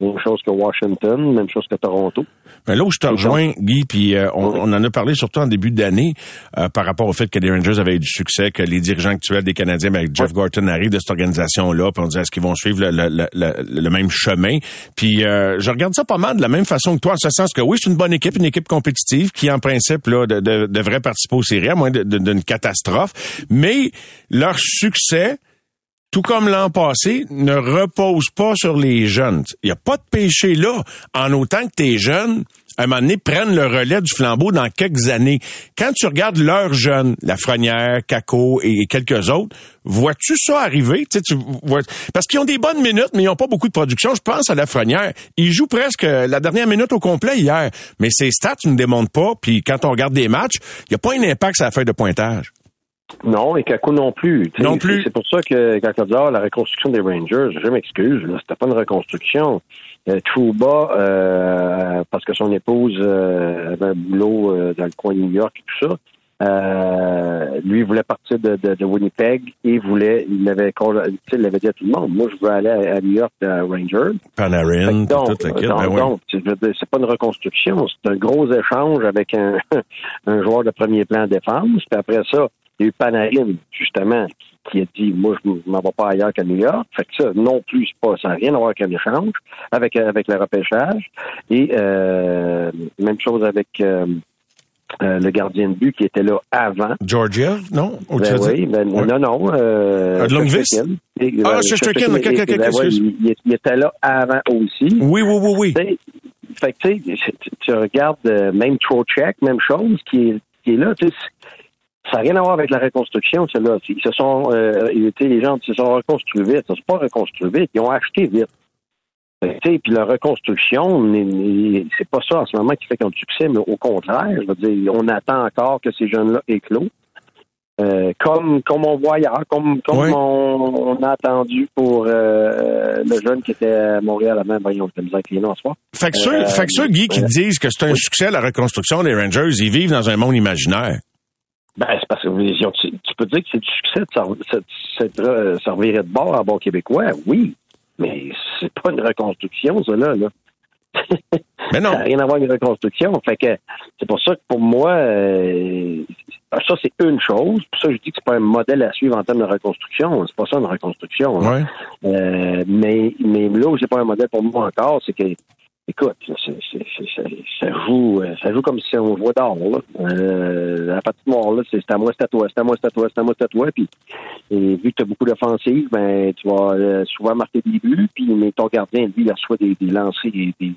Même chose que Washington, même chose que Toronto. Mais là où je te rejoins, Guy, puis euh, on, on en a parlé surtout en début d'année euh, par rapport au fait que les Rangers avaient eu du succès, que les dirigeants actuels des Canadiens, ben, avec Jeff Gorton arrivent de cette organisation-là, puis on disait est-ce qu'ils vont suivre le, le- le- le- le même chemin? Puis euh, je regarde ça pas mal de la même façon que toi, en ce sens que oui, c'est une bonne équipe, une équipe compétitive qui, en principe, là, de- de- devrait participer aux séries, à moins d'une catastrophe. Mais leur succès tout comme l'an passé, ne repose pas sur les jeunes. Il n'y a pas de péché là, en autant que tes jeunes, à un moment donné, prennent le relais du flambeau dans quelques années. Quand tu regardes leurs jeunes, Lafrenière, Caco et quelques autres, vois-tu ça arriver? Tu sais, tu vois- parce qu'ils ont des bonnes minutes, mais ils n'ont pas beaucoup de production. Je pense à Lafrenière. Il joue presque la dernière minute au complet hier. Mais ses stats ne démontrent pas. Puis quand on regarde des matchs, il n'y a pas un impact sur la feuille de pointage. Non, et Kaku non plus. Tu sais, Non plus. C'est c'est pour ça que quand on dit ah, la reconstruction des Rangers, je m'excuse, là, c'était pas une reconstruction. Euh, Trouba, euh, parce que son épouse euh, avait un boulot euh, dans le coin de New York et tout ça, euh, lui voulait partir de, de, de Winnipeg et voulait, il l'avait, con- tu sais, il l'avait dit à tout le monde, moi je veux aller à, à New York à Rangers. Panarin, donc, toute la donc, ben ouais. donc, c'est pas une reconstruction, c'est un gros échange avec un, un joueur de premier plan défense. Puis après ça, Il y a eu Panarin, justement, qui, qui a dit Moi, je m'en vais pas ailleurs qu'à New York. Fait que ça, non plus, c'est pas, ça n'a rien à voir avec un échange, avec, avec le repêchage. Et euh, même chose avec euh, euh, le gardien de but qui était là avant. Georgia, non? Ben oui, ben, Ouais. non, non. Euh, Ah. Et, Ah, ok, ok, ok, ben il, était là avant aussi. Oui, oui, oui, oui. Fait que, tu sais, tu- regardes euh, même Trocheck, même chose, qui est, qui est là, tu sais, ça n'a rien à voir avec la reconstruction, celle-là. Ils se sont, euh, les gens se sont reconstruits vite. Ils ne sont pas reconstruits vite, ils ont acheté vite. Fait que, tu sais, Puis la reconstruction, c'est pas ça en ce moment qui fait qu'ils ont du succès, mais au contraire, je veux dire, on attend encore que ces jeunes-là éclosent. Euh, comme, comme on voit ailleurs, comme, comme on, on a attendu pour euh, le jeune qui était à Montréal avant, voyons, misère avec les noms ce soir. Fait que ceux, Euh, fait que ceux, Guy, qui disent que c'est un succès, la reconstruction des Rangers, ils vivent dans un monde imaginaire. Ben, c'est parce que tu, tu peux dire que c'est du succès de de servir de bord à bord québécois, oui. Mais c'est pas une reconstruction, ça, là. là. Mais non. Ça n'a rien à voir avec une reconstruction. Fait que c'est pour ça que pour moi, euh, ça, c'est une chose. Pour ça, je dis que c'est pas un modèle à suivre en termes de reconstruction. C'est pas ça une reconstruction. Ouais. Euh, mais, mais là où c'est pas un modèle pour moi encore, c'est que, écoute, ça, ça joue, euh, ça joue comme si on jouait d'or. Euh, la patinoire, là, c'est à moi, c'est à toi, c'est à moi, c'est à toi, c'est à moi, c'est à toi. Puis, et vu que tu as beaucoup d'offensives, ben, tu vas euh, souvent marquer des buts. Puis, mais ton gardien, lui, il reçoit des, des lancers, des, des,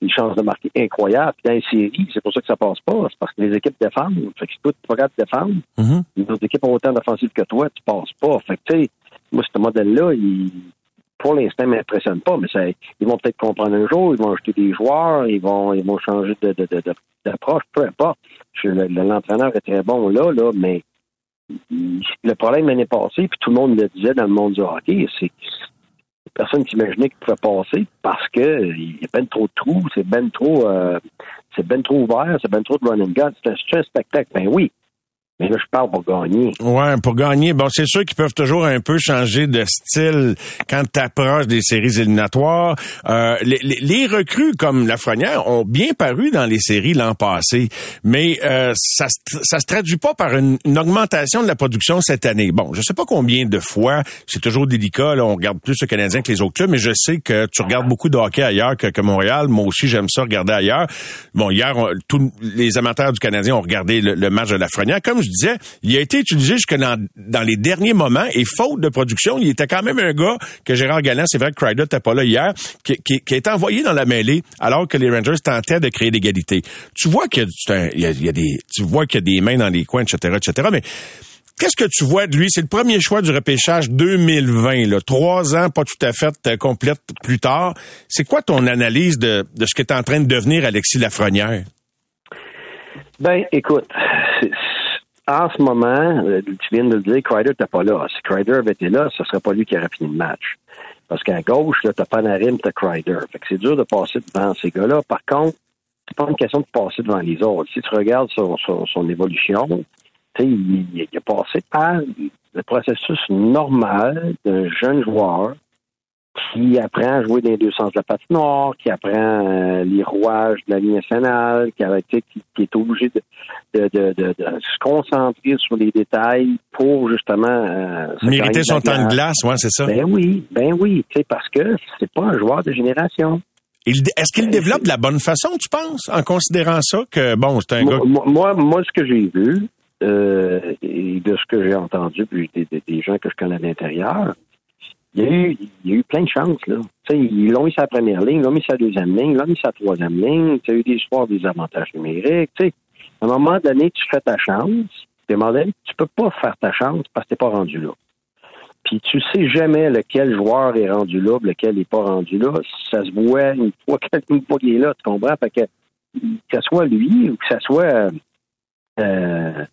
des chances de marquer incroyables. Puis dans les séries, c'est pour ça que ça passe pas. C'est parce que les équipes défendent. Fait que si toi, tu pas capable de défendre, Mhm. les autres équipes ont autant d'offensives que toi, tu passes pas. Fait que, tu sais, moi, ce modèle-là, il, pour l'instant, m'impressionne pas, mais ils vont peut-être comprendre un jour, ils vont acheter des joueurs, ils vont, ils vont changer de, d'approche, peu importe. L'entraîneur est très bon là, là, mais le problème l'année passée, puis tout le monde le disait dans le monde du hockey, c'est que personne s'imaginait qu'il pouvait passer parce que il y a ben trop de trous, c'est ben trop euh, c'est ben trop ouvert, c'est ben trop de running gun. C'est un, c'est un spectacle, ben oui. Mais là, je parle pour gagner. Ouais, pour gagner, bon, c'est sûr qu'ils peuvent toujours un peu changer de style quand tu approches des séries éliminatoires. Euh, les, les- recrues comme Lafrenière ont bien paru dans les séries l'an passé, mais euh, ça, ça se traduit pas par une, une augmentation de la production cette année. Bon, je sais pas combien de fois, c'est toujours délicat, là, on regarde plus le Canadien que les autres clubs, mais je sais que tu regardes beaucoup de hockey ailleurs que, que Montréal. Moi aussi, j'aime ça regarder ailleurs. Bon, hier, on- tous les amateurs du Canadien ont regardé le, le match de Lafrenière. Comme je disais, il a été utilisé jusque dans, dans les derniers moments et faute de production, il était quand même un gars que Gérard Galland, c'est vrai que Crider n'était pas là hier, qui, qui, qui été envoyé dans la mêlée alors que les Rangers tentaient de créer l'égalité. Tu vois qu'il y a, des, tu vois qu'il y a des mains dans les coins, etc., etc., mais Qu'est-ce que tu vois de lui? C'est le premier choix du repêchage 2020, là. Trois ans, pas tout à fait euh, complète plus tard. C'est quoi ton analyse de, de ce qui est en train de devenir Alexis Lafrenière? Ben, écoute, en ce moment, euh, tu viens de le dire, Crider n'était pas là. Si Crider avait été là, ce serait pas lui qui aurait fini le match. Parce qu'à gauche, là, t'as Panarin, t'as Crider. Fait que c'est dur de passer devant ces gars-là. Par contre, c'est pas une question de passer devant les autres. Si tu regardes son, son, son évolution, tu il- il a passé par le processus normal d'un jeune joueur qui apprend à jouer dans les deux sens de la patinoire, qui apprend euh, les rouages de la ligne nationale, qui, est obligé de, de, de, de- de se concentrer sur les détails pour justement euh, Mériter son temps de glace. ouais, c'est ça. Ben oui, ben oui, parce que c'est pas un joueur de génération. Est-ce qu'il développe de la bonne façon, tu penses, en considérant ça que, bon, c'est un Moi, gars... moi, moi, ce que j'ai vu, euh, et de ce que j'ai entendu, puis des, des- des gens que je connais à l'intérieur, il y, a eu, il a eu plein de chances, là. Tu sais, ils l'ont mis sa première ligne, l'ont mis sa deuxième ligne, l'ont mis sa troisième ligne, tu as eu des soirs des avantages numériques, tu sais. À un moment donné, tu fais ta chance, donné, tu peux pas faire ta chance parce que t'es pas rendu là. Puis tu sais jamais lequel joueur est rendu là, lequel n'est pas rendu là. Ça se voit une fois, une fois qu'il est là, tu comprends? Fait que, que ce soit lui ou que ce soit euh,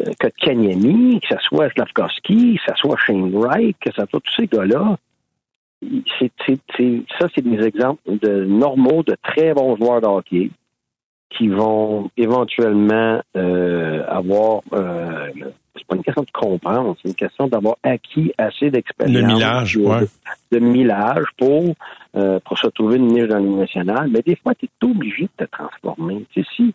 euh, Kotkaniemi, que ce soit Slavkovski, que ce soit Shane Wright, que ce soit tous ces gars-là, c'est, ça, c'est des exemples de normaux, de très bons joueurs de hockey qui vont éventuellement euh, avoir. Euh, c'est pas une question de comprendre, c'est une question d'avoir acquis assez d'expérience. Le millage, de, ouais. de millage pour, euh, pour se trouver une niche dans le nationale. Mais des fois, tu es obligé de te transformer. Tu sais, si,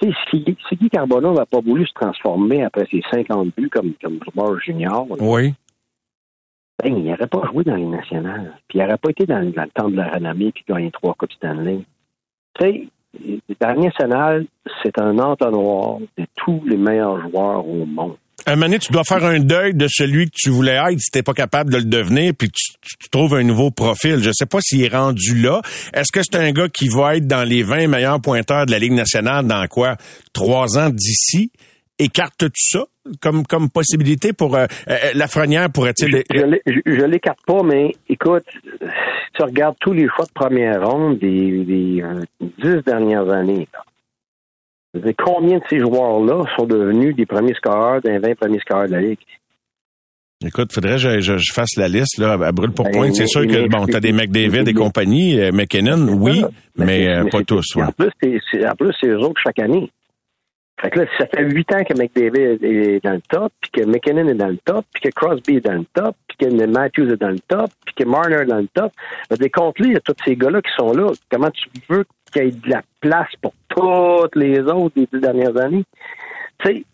Tu sais, Siggy Carbonneau n'a pas voulu se transformer après ses 50 buts comme, comme junior. Oui. Ben, il n'aurait pas joué dans les nationales. Puis il n'aurait pas été dans, le temps de la renommée puis gagné trois Coupes Stanley. Tu sais, la nationale, c'est un entonnoir de tous les meilleurs joueurs au monde. Un moment tu dois faire un deuil de celui que tu voulais être si t'es pas capable de le devenir, puis tu, tu, trouves un nouveau profil. Je sais pas s'il est rendu là. Est-ce que c'est un gars qui va être dans les 20 meilleurs pointeurs de la Ligue nationale dans quoi? Trois ans d'ici? Écarte-tu ça comme, comme possibilité pour euh, euh la Frenière pourrait-il... Je, je, l'écarte pas, mais écoute, tu regardes tous les choix de première ronde des, des euh, dix dernières années, là combien de ces joueurs-là sont devenus des premiers scoreurs, des 20 premiers scoreurs de la Ligue? Écoute, faudrait que je, fasse la liste là, à brûle pour ben, point. C'est sûr que bon, t'as des McDavid et compagnie, euh, McKinnon, oui, mais, euh, pas tous. En plus, c'est en plus c'est eux autres chaque année. Fait que là, ça fait huit ans que McDavid est dans le top, puis que McKinnon est dans le top, puis que Crosby est dans le top, puis que Matthews est dans le top, puis que Marner est dans le top. Des comptes il y a tous ces gars-là qui sont là. Comment tu veux qu'il y ait de la place pour toutes les autres des dix dernières années? Tu sais,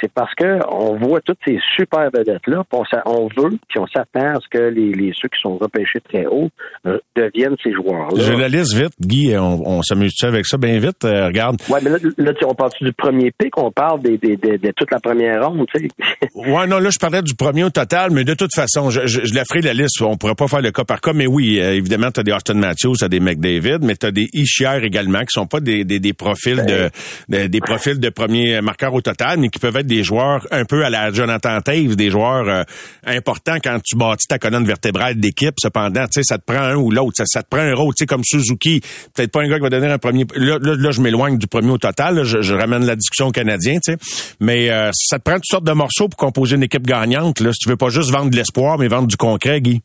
c'est parce que on voit toutes ces super vedettes-là, on, on, veut, puis on s'attend à ce que les, ceux qui sont repêchés très haut euh, deviennent ces joueurs-là. Je la liste vite, Guy, on, on samuse avec ça bien vite? Euh, regarde. Ouais, mais là, là on parle du premier pic, on parle des, des, de toute la première ronde, tu sais. ouais, non, là, je parlais du premier au total, mais de toute façon, je, je, je la ferai la liste. On pourrait pas faire le cas par cas, mais oui, euh, évidemment, tu as des Austin Matthews, tu as des McDavid, mais tu as des Ishier également, qui sont pas des, des, des profils de, ben. des profils de premier marqueur au total, mais qui peuvent être des joueurs un peu à la Jonathan Taves, des joueurs euh, importants quand tu bâtis ta colonne vertébrale d'équipe. Cependant, tu sais, ça te prend un ou l'autre. Ça, te prend un rôle, tu sais, comme Suzuki. Peut-être pas un gars qui va donner un premier. Là, là, je m'éloigne du premier au total. je, ramène la discussion au Canadien, tu sais. Mais euh, ça te prend toutes sortes de morceaux pour composer une équipe gagnante. Là, si tu veux pas juste vendre de l'espoir, mais vendre du concret, Guy.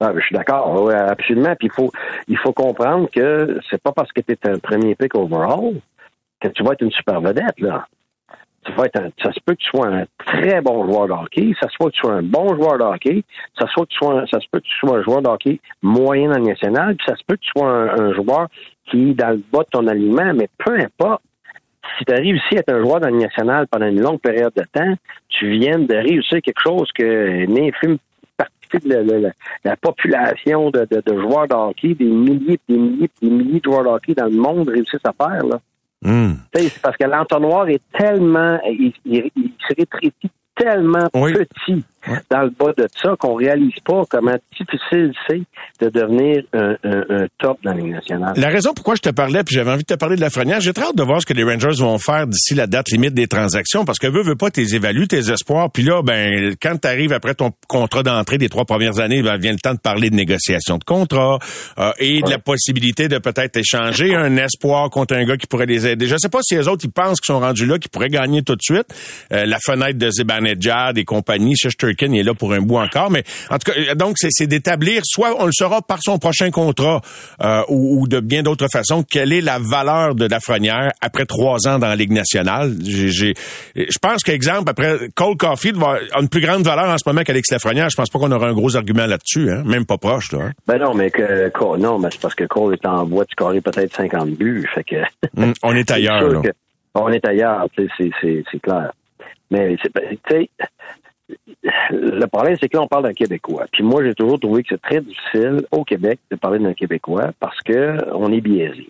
Ah, je suis d'accord, oui, absolument. Puis il faut, il faut comprendre que c'est pas parce que tu es un premier pick overall que tu vas être une super vedette, là ça se peut que tu sois un très bon joueur de hockey, ça se peut que tu sois un bon joueur de hockey, ça se peut que tu sois, peut que tu sois un joueur de hockey moyen dans le national, puis ça se peut que tu sois un, joueur qui est dans le bas de ton aliment, mais peu importe. Si tu as réussi à être un joueur dans le national pendant une longue période de temps, tu viens de réussir quelque chose que n'infime partie de la, population de, joueurs de hockey, des milliers, des milliers, des milliers de joueurs de hockey dans le monde réussissent à faire. Là. Hmm. C'est parce que l'entonnoir est tellement, il, il, il se rétrécit tellement petit dans le bas de ça qu'on réalise pas comment difficile c'est de devenir un, top dans les nationales. La raison pourquoi je te parlais, puis j'avais envie de te parler de la Frenière, j'ai très hâte de voir ce que les Rangers vont faire d'ici la date limite des transactions, parce que veux pas, tes évalues, tes espoirs, puis là, ben, quand tu arrives après ton contrat d'entrée des trois premières années, ben, vient le temps de parler de négociation de contrat euh, et de la possibilité de peut-être échanger un espoir contre un gars qui pourrait les aider. Je sais pas si les autres, ils pensent qu'ils sont rendus là, qu'ils pourraient gagner tout de suite. Euh, la fenêtre de Zibanejad et compagnie, Shesterkin est là pour un bout encore, mais en tout cas, donc c'est d'établir, soit on le saura par son prochain contrat euh, ou, de bien d'autres façons, quelle est la valeur de Lafrenière après trois ans dans la Ligue nationale. J'ai, je pense qu'exemple, après Cole Caulfield va, a une plus grande valeur en ce moment qu'Alex Lafrenière. Je pense pas qu'on aura un gros argument là-dessus, hein? même pas proche. Là, hein. Ben non, mais que non, mais c'est parce que Cole est en voie de scorer peut-être 50 buts, fait que. Hum, on est ailleurs. on est ailleurs, c'est clair. Mais tu sais, le problème, c'est que là, on parle d'un Québécois. Puis moi, j'ai toujours trouvé que c'est très difficile au Québec de parler d'un Québécois parce que on est biaisé.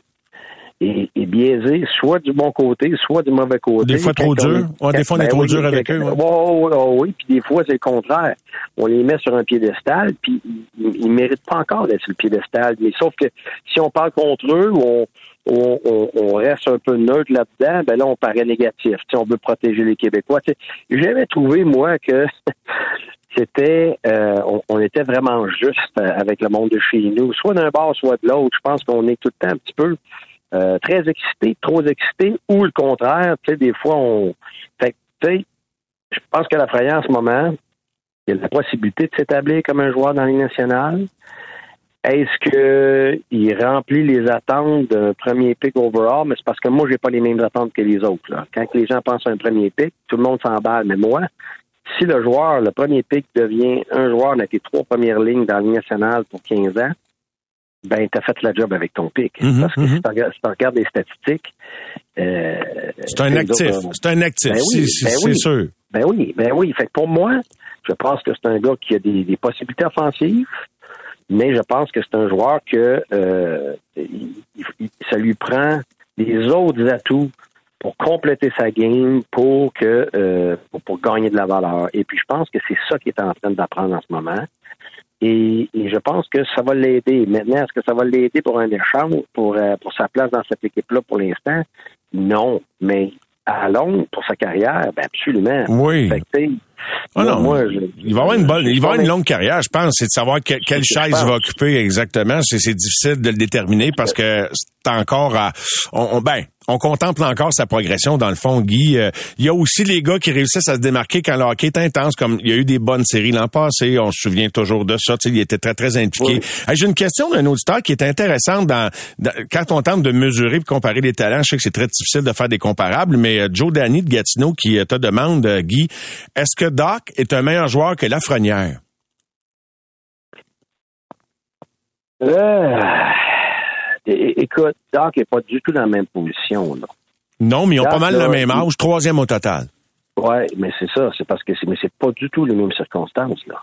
Et, biaisé, soit du bon côté, soit du mauvais côté. Des fois trop dur. des fois, on est ben trop dur avec eux. oui, puis des fois, c'est le contraire. On les met sur un piédestal, puis ils, ne méritent pas encore d'être sur le piédestal. Mais sauf que si on parle contre eux, on, on, reste un peu neutre là-dedans, ben là, on paraît négatif. on veut protéger les Québécois. J'avais trouvé, moi, que c'était euh, on, était vraiment juste avec le monde de chez nous, soit d'un bord, soit de l'autre. Je pense qu'on est tout le temps un petit peu euh, très excité, trop excité, ou le contraire. Tu sais, des fois, on. Fait tu je pense que la frayeur en ce moment, il y a la possibilité de s'établir comme un joueur dans les nationales. Est-ce qu'il remplit les attentes d'un premier pick overall? Mais c'est parce que moi, j'ai pas les mêmes attentes que les autres. Là. Quand les gens pensent à un premier pick, tout le monde s'emballe. Mais moi, si le joueur, le premier pick, devient un joueur avec les trois premières lignes dans la Ligue nationale pour 15 ans, ben tu as fait la job avec ton pic. Mhm, Parce que mhm. si tu regardes, si tu regardes les statistiques, euh, C'est un actif. euh, C'est un actif. Ben oui, c'est ben oui. sûr. Ben oui, ben oui. Fait que pour moi, je pense que c'est un gars qui a des, des possibilités offensives, mais je pense que c'est un joueur que euh, ça lui prend les autres atouts pour compléter sa game, pour que euh, pour gagner de la valeur. Et puis je pense que c'est ça qu'il est en train d'apprendre en ce moment. Et, et je pense que ça va l'aider. Maintenant, est-ce que ça va l'aider pour un échange, pour, euh, pour sa place dans cette équipe-là pour l'instant? Non. Mais à long, pour sa carrière, ben absolument. Oui. Fait moi, non, moi, je- il va avoir une bonne, il va avoir une longue carrière, je pense. C'est de savoir que- quelle chaise il va occuper exactement. C'est, c'est difficile de le déterminer parce que c'est encore à, on, on- ben, on contemple encore sa progression dans le fond, Guy. Euh, il y a aussi les gars qui réussissent à se démarquer quand le hockey est intense, comme il y a eu des bonnes séries l'an passé. On se souvient toujours de ça. Tu sais, il était très, très impliqué. Hey, j'ai une question d'un auditeur qui est intéressante dans, dans- quand on tente de mesurer et comparer les talents. Je sais que c'est très difficile de faire des comparables, mais euh, Joe Danny de Gatineau qui euh, te demande, Guy, est-ce que Doc est un meilleur joueur que Lafrenière? Euh, é- écoute, Doc n'est pas du tout dans la même position. Là. Non, mais ils ont Doc, pas mal là, le même âge, troisième au total. Ouais, mais c'est ça. C'est parce que c'est, mais c'est pas du tout les mêmes circonstances là.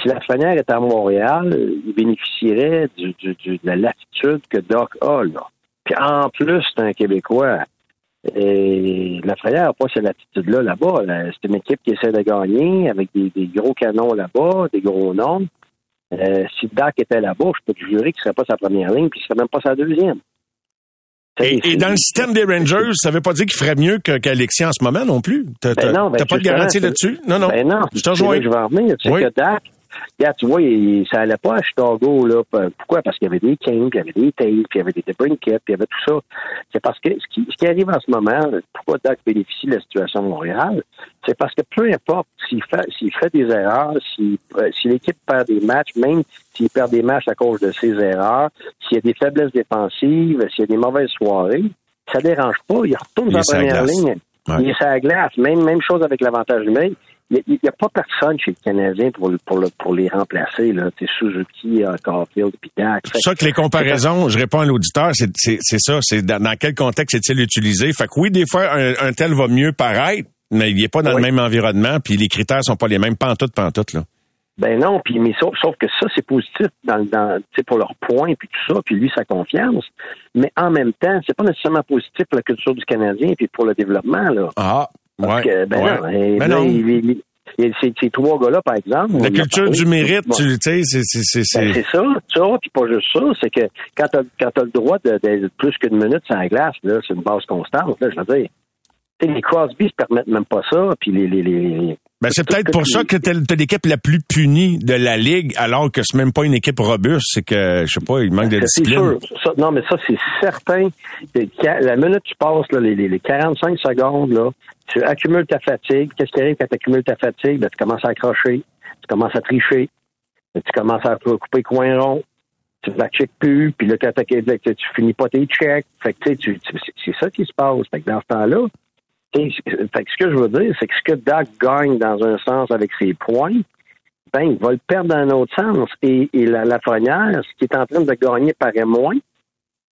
Si la Flanière était à Montréal, euh, il bénéficierait du, du- du- de la latitude que Doc a là. Puis en plus, c'est un Québécois. Et la Flanière n'a pas cette latitude-là là-bas. là. C'est une équipe qui essaie de gagner avec des, des gros canons là-bas, des gros noms. Euh, si Doc était là-bas, je peux te jurer qu'il serait pas sa première ligne, puis il serait même pas sa deuxième. Et, et dans le système des Rangers, ça veut pas dire qu'il ferait mieux qu'Alexis en ce moment non plus? T'as Ben t'as- non, ben t'as pas de garantie là-dessus? Non, non. Ben non, Je je vais en. Tu Oui. que Dak, regarde, tu vois, il, ça allait pas à Chicago, là. Pourquoi? Parce qu'il y avait des Kings, puis il y avait des Tails, puis il y avait des Brinket, puis il y avait tout ça. C'est parce que ce qui, ce qui arrive en ce moment, pourquoi Dak bénéficie de la situation de Montréal, c'est parce que peu importe s'il fait, s'il fait des erreurs, si, euh, si l'équipe perd des matchs, même s'il perd des matchs à cause de ses erreurs, s'il y a des faiblesses défensives, s'il y a des mauvaises soirées, ça dérange pas. Il retourne dans la première ligne. Ouais. Il est sur la glace. Même, même chose avec l'avantage numérique. Il n'y a, pas personne chez le Canadien pour, le- pour, le- pour les remplacer. Là. C'est Suzuki, euh, Caulfield, puis Dak. C'est ça que les comparaisons, je réponds à l'auditeur, c'est c'est- c'est ça, c'est dans, dans quel contexte est-il utilisé? Fait que oui, des fois, un, un tel va mieux paraître, mais il est pas dans Oui. le même environnement, puis les critères sont pas les mêmes, pantoute, pantoute, là. Ben non, puis mais sauf, sauf que ça, c'est positif dans, le- dans, tu sais, pour leurs points, puis tout ça, puis lui, sa confiance. Mais en même temps, c'est pas nécessairement positif pour la culture du Canadien, puis pour le développement. Là. Ah, Parce ouais. que, ben ouais. non, et Ben là, non. il- il- il- ces, ces trois gars-là, par exemple. La culture du mérite, Bon. tu le sais, c'est... c'est- c'est- Ben, ça, ça, puis pas juste ça, c'est que quand t'as quand t'as le droit de, de- plus qu'une minute la glace, là, c'est une base constante, là, je veux dire. Tu sais, les Crosby se permettent même pas ça, puis les, les, les- Ben, c'est peut-être pour ça que t'es t'as l'équipe la plus punie de la Ligue, alors que c'est même pas une équipe robuste, c'est que, je sais pas, il manque de C'est discipline. sûr. Ça- non, mais ça, c'est certain. La minute que tu passes, là, les, les, les 45 secondes, là, tu accumules ta fatigue. Qu'est-ce qui arrive quand tu accumules ta fatigue? Ben, tu commences à accrocher, tu commences à tricher, tu commences à couper coin rond, tu ne check plus, puis là, tu tu finis pas tes checks. Fait que, tu sais, tu- c'est ça qui se passe. Fait que dans ce temps-là, fait que ce que je veux dire, c'est que ce que Doc gagne dans un sens avec ses points, ben, il va le perdre dans un autre sens. Et, et la, la Lafrenière, ce qui est en train de gagner paraît moins,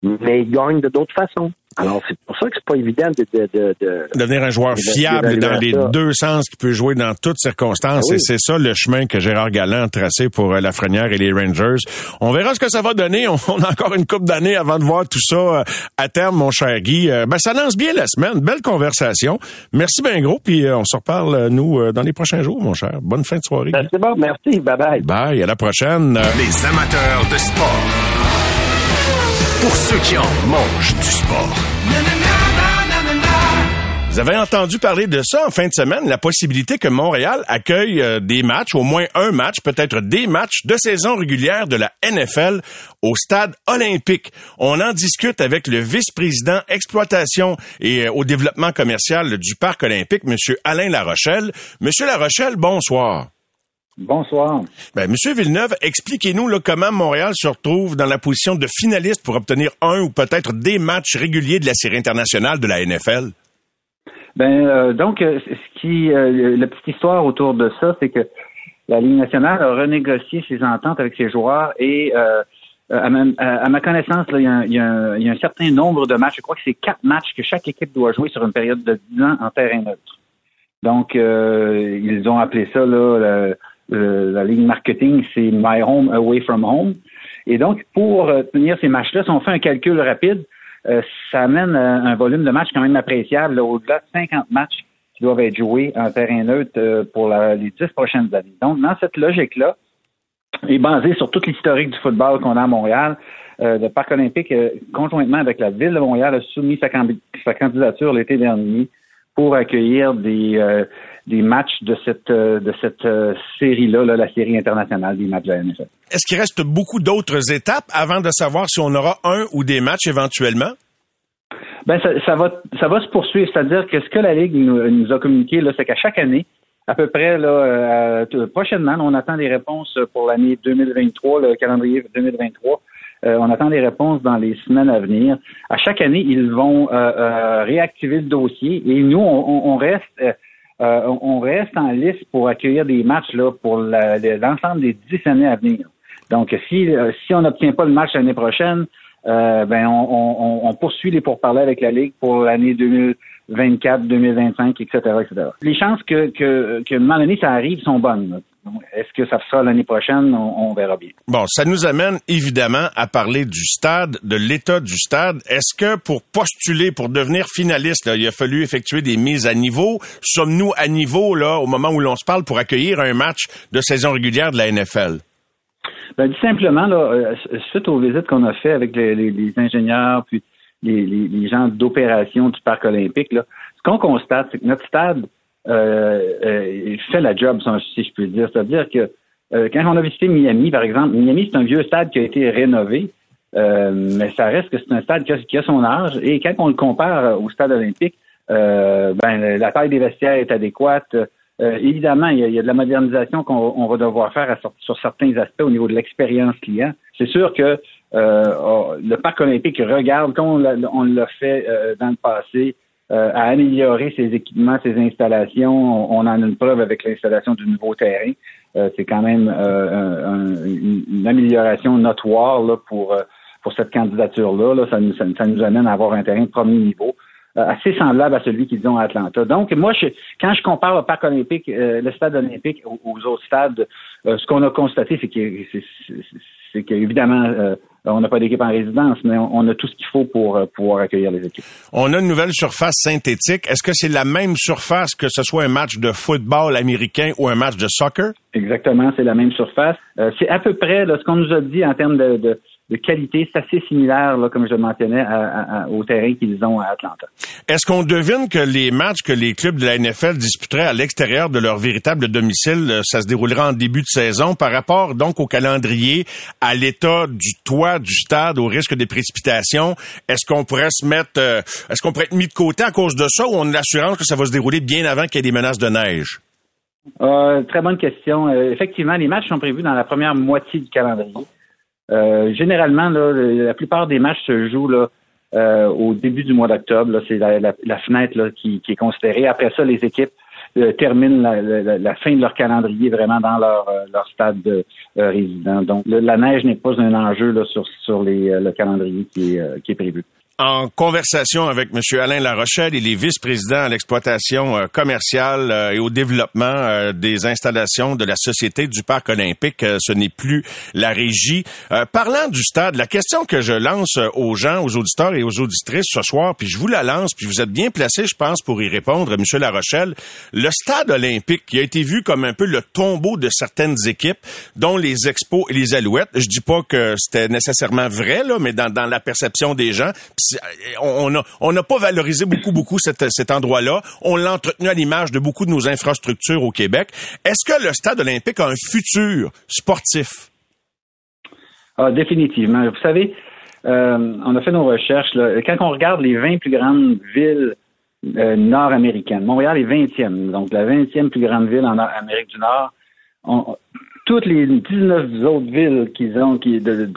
mais il gagne de d'autres façons. Alors, c'est pour ça que c'est pas évident de... de, de, de- devenir un joueur fiable dans les ça. deux sens, qui peut jouer dans toutes circonstances. Ah oui. Et c'est ça le chemin que Gérard Galland a tracé pour euh, Lafrenière et les Rangers. On verra ce que ça va donner. On, on a encore une coupe d'années avant de voir tout ça euh, à terme, mon cher Guy. Euh, ben, ça lance bien la semaine. Belle conversation. Merci bien gros. Puis euh, on se reparle, nous, euh, dans les prochains jours, mon cher. Bonne fin de soirée. Ben, c'est bon, merci, bye-bye. Bye. À la prochaine. Euh, Les amateurs de sport. Pour ceux qui en mangent du sport. Vous avez entendu parler de ça en fin de semaine, la possibilité que Montréal accueille euh, des matchs, au moins un match, peut-être des matchs de saison régulière de la NFL au stade olympique. On en discute avec le vice-président exploitation et euh, au développement commercial du parc olympique, Monsieur Alain Larochelle. Monsieur Larochelle, bonsoir. Bonsoir. Ben, Monsieur Villeneuve, expliquez-nous comment Montréal se retrouve dans la position de finaliste pour obtenir un ou peut-être des matchs réguliers de la série internationale de la NFL. Ben euh, donc euh, ce qui euh, la petite histoire autour de ça, c'est que la Ligue nationale a renégocié ses ententes avec ses joueurs et euh, à, ma, connaissance, il, y a un, certain nombre de matchs. Je crois que c'est quatre matchs que chaque équipe doit jouer sur une période de 10 ans en terrain neutre. Donc, ils ont appelé ça là, la ligne marketing, c'est My Home Away from Home. Et donc, pour tenir ces matchs-là, si on fait un calcul rapide, ça amène un volume de matchs quand même appréciable, au-delà de 50 matchs qui doivent être joués en terrain neutre pour les dix prochaines années. Donc, dans cette logique-là, et basé sur toute l'historique du football qu'on a à Montréal, le Parc olympique, conjointement avec la Ville de Montréal, a soumis sa, candidature l'été dernier pour accueillir des, des matchs de cette, euh, de cette euh, série-là, la série internationale des matchs de la NFL. Est-ce qu'il reste beaucoup d'autres étapes avant de savoir si on aura un ou des matchs éventuellement? Ben, ça, va, ça va se poursuivre. C'est-à-dire que ce que la Ligue nous, a communiqué, c'est qu'à chaque année, à peu près là, euh, prochainement, on attend des réponses pour l'année 2023, le calendrier 2023. On attend des réponses dans les semaines à venir. À chaque année, ils vont réactiver le dossier et nous, on, reste euh, on reste en liste pour accueillir des matchs là, pour l'ensemble des dix années à venir. Donc, si, euh, si on n'obtient pas le match l'année prochaine, euh, ben on, poursuit les pourparlers avec la Ligue pour l'année 2024, 2025, etc., etc. Les chances que, que, que, un moment donné, ça arrive sont bonnes. Est-ce que ça sera l'année prochaine? On, verra bien. Bon, ça nous amène évidemment à parler du stade, de l'état du stade. Est-ce que pour postuler, pour devenir finaliste, il a fallu effectuer des mises à niveau? Sommes-nous à niveau là au moment où l'on se parle pour accueillir un match de saison régulière de la NFL? Ben, dit simplement, là, euh, suite aux visites qu'on a fait avec les, ingénieurs, puis les, gens d'opération du Parc olympique, là, ce qu'on constate, c'est que notre stade fait la job, si je peux dire. C'est-à-dire que euh, quand on a visité Miami, par exemple, Miami, c'est un vieux stade qui a été rénové, mais ça reste que c'est un stade qui a, son âge. Et quand on le compare au stade olympique, ben, la taille des vestiaires est adéquate. évidemment, il y, a, de la modernisation qu'on va devoir faire sur certains aspects au niveau de l'expérience client. C'est sûr que oh, le parc olympique regarde, comme on l'a fait dans le passé, euh, à améliorer ses équipements, ses installations. On, en a une preuve avec l'installation du nouveau terrain. Euh, c'est quand même euh, une, amélioration notoire là, pour, pour cette candidature-là. Là. Ça, nous, ça, nous amène à avoir un terrain de premier niveau. assez semblable à celui qu'ils ont à Atlanta. Donc, moi, je, quand je compare le parc olympique, le stade olympique aux, autres stades, ce qu'on a constaté, c'est que c'est qu'évidemment, on n'a pas d'équipe en résidence, mais on, a tout ce qu'il faut pour euh, pouvoir accueillir les équipes. On a une nouvelle surface synthétique. Est-ce que c'est la même surface que ce soit un match de football américain ou un match de soccer? Exactement, c'est la même surface. Euh, c'est à peu près ce qu'on nous a dit en termes de de qualité, c'est assez similaire, là, comme je le mentionnais, au terrain qu'ils ont à Atlanta. Est-ce qu'on devine que les matchs que les clubs de la NFL disputeraient à l'extérieur de leur véritable domicile, euh, ça se déroulera en début de saison par rapport donc au calendrier, à l'état du toit du stade, au risque des précipitations? Est-ce qu'on pourrait se mettre, euh, est-ce qu'on pourrait être mis de côté à cause de ça ou on a l'assurance que ça va se dérouler bien avant qu'il y ait des menaces de neige? Euh, très bonne question. effectivement, les matchs sont prévus dans la première moitié du calendrier. Euh, généralement, la plupart des matchs se jouent là, euh, au début du mois d'octobre. C'est la, fenêtre qui, est considérée. Après ça, les équipes euh, terminent la, fin de leur calendrier vraiment dans leur, leur stade de, résident. Donc, la neige n'est pas un enjeu sur, sur le calendrier qui est prévu en conversation avec M. Alain Larochelle. Il est vice-président à l'exploitation euh, commerciale euh, et au développement euh, des installations de la Société du Parc olympique. ce n'est plus la régie. parlant du stade, la question que je lance aux gens, aux auditeurs et aux auditrices ce soir, puis je vous la lance, puis vous êtes bien placé, je pense, pour y répondre, M. Larochelle. Le stade olympique qui a été vu comme un peu le tombeau de certaines équipes, dont les Expos et les Alouettes. Je dis pas que c'était nécessairement vrai, là, mais dans, dans la perception des gens on n'a pas valorisé beaucoup, beaucoup cet, endroit-là. On l'a entretenu à l'image de beaucoup de nos infrastructures au Québec. Est-ce que le stade olympique a un futur sportif? Ah, définitivement. Vous savez, euh, on a fait nos recherches. Quand on regarde les 20 plus grandes villes euh, nord-américaines, Montréal est 20e, donc la 20e plus grande ville en Amérique du Nord. Toutes les 19 autres villes qu'ils ont qui, de,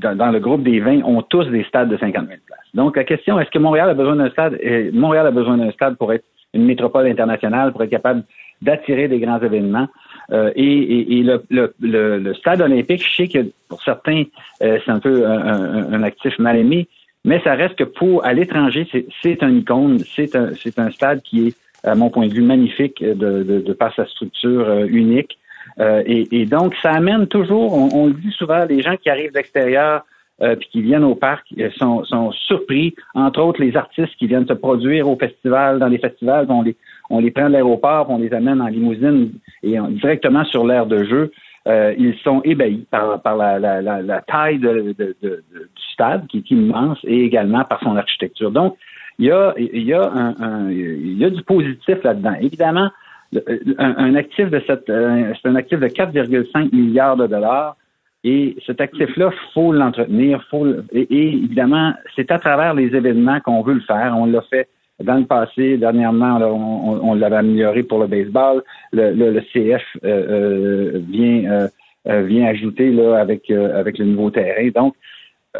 dans, le groupe des 20 ont tous des stades de 50 000 places. Donc, la question, est-ce que Montréal a besoin d'un stade? Montréal a besoin d'un stade pour être une métropole internationale, pour être capable d'attirer des grands événements? Euh, et, le, le, stade olympique, je sais que pour certains, euh, c'est un peu un, actif mal aimé, mais ça reste que pour à l'étranger, c'est un icône, c'est un, un stade qui est, à mon point de vue, magnifique de, de, de par sa structure euh, unique. Et, donc, ça amène toujours, on, le dit souvent, les gens qui arrivent d'extérieur euh, puis qui viennent au parc sont, sont surpris, entre autres les artistes qui viennent se produire au festival, dans les festivals, on les, on les prend de l'aéroport, on les amène en limousine et directement sur l'aire de jeu. Euh, ils sont ébahis par, par la, la, la, taille de, du stade, qui est immense, et également par son architecture. Donc, il y a, y a, un, il y a du positif là-dedans. Évidemment, un, un, actif de cette, euh, c'est un actif de 4,5 milliards de dollars. Et cet actif-là, faut l'entretenir, faut et, et, évidemment, c'est à travers les événements qu'on veut le faire. On l'a fait dans le passé, dernièrement, on, l'avait amélioré pour le baseball. Le, CF euh, euh, vient euh, vient ajouter là avec avec le nouveau terrain. Donc,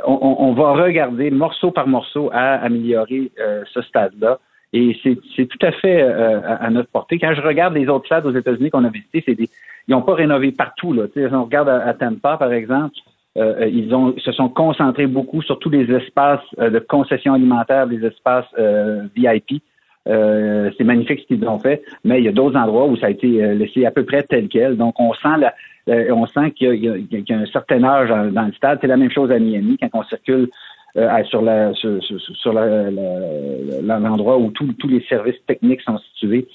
on, va regarder morceau par morceau à améliorer ce stade-là. Et c'est tout à fait à, notre portée. Quand je regarde les autres stades aux États-Unis qu'on a visités, c'est des ils n'ont pas rénové partout. Là. si on regarde à, Tampa, par exemple, euh, ils ont se sont concentrés beaucoup sur tous les espaces euh, de concession alimentaire, des espaces euh, VIP. c'est magnifique ce qu'ils ont fait, mais il y a d'autres endroits où ça a été laissé à peu près tel quel. Donc on sent la, on sent qu'il y, a un certain âge dans, le stade. C'est la même chose à Miami quand on circule sur la sur, sur l'endroit où tous les services techniques sont situés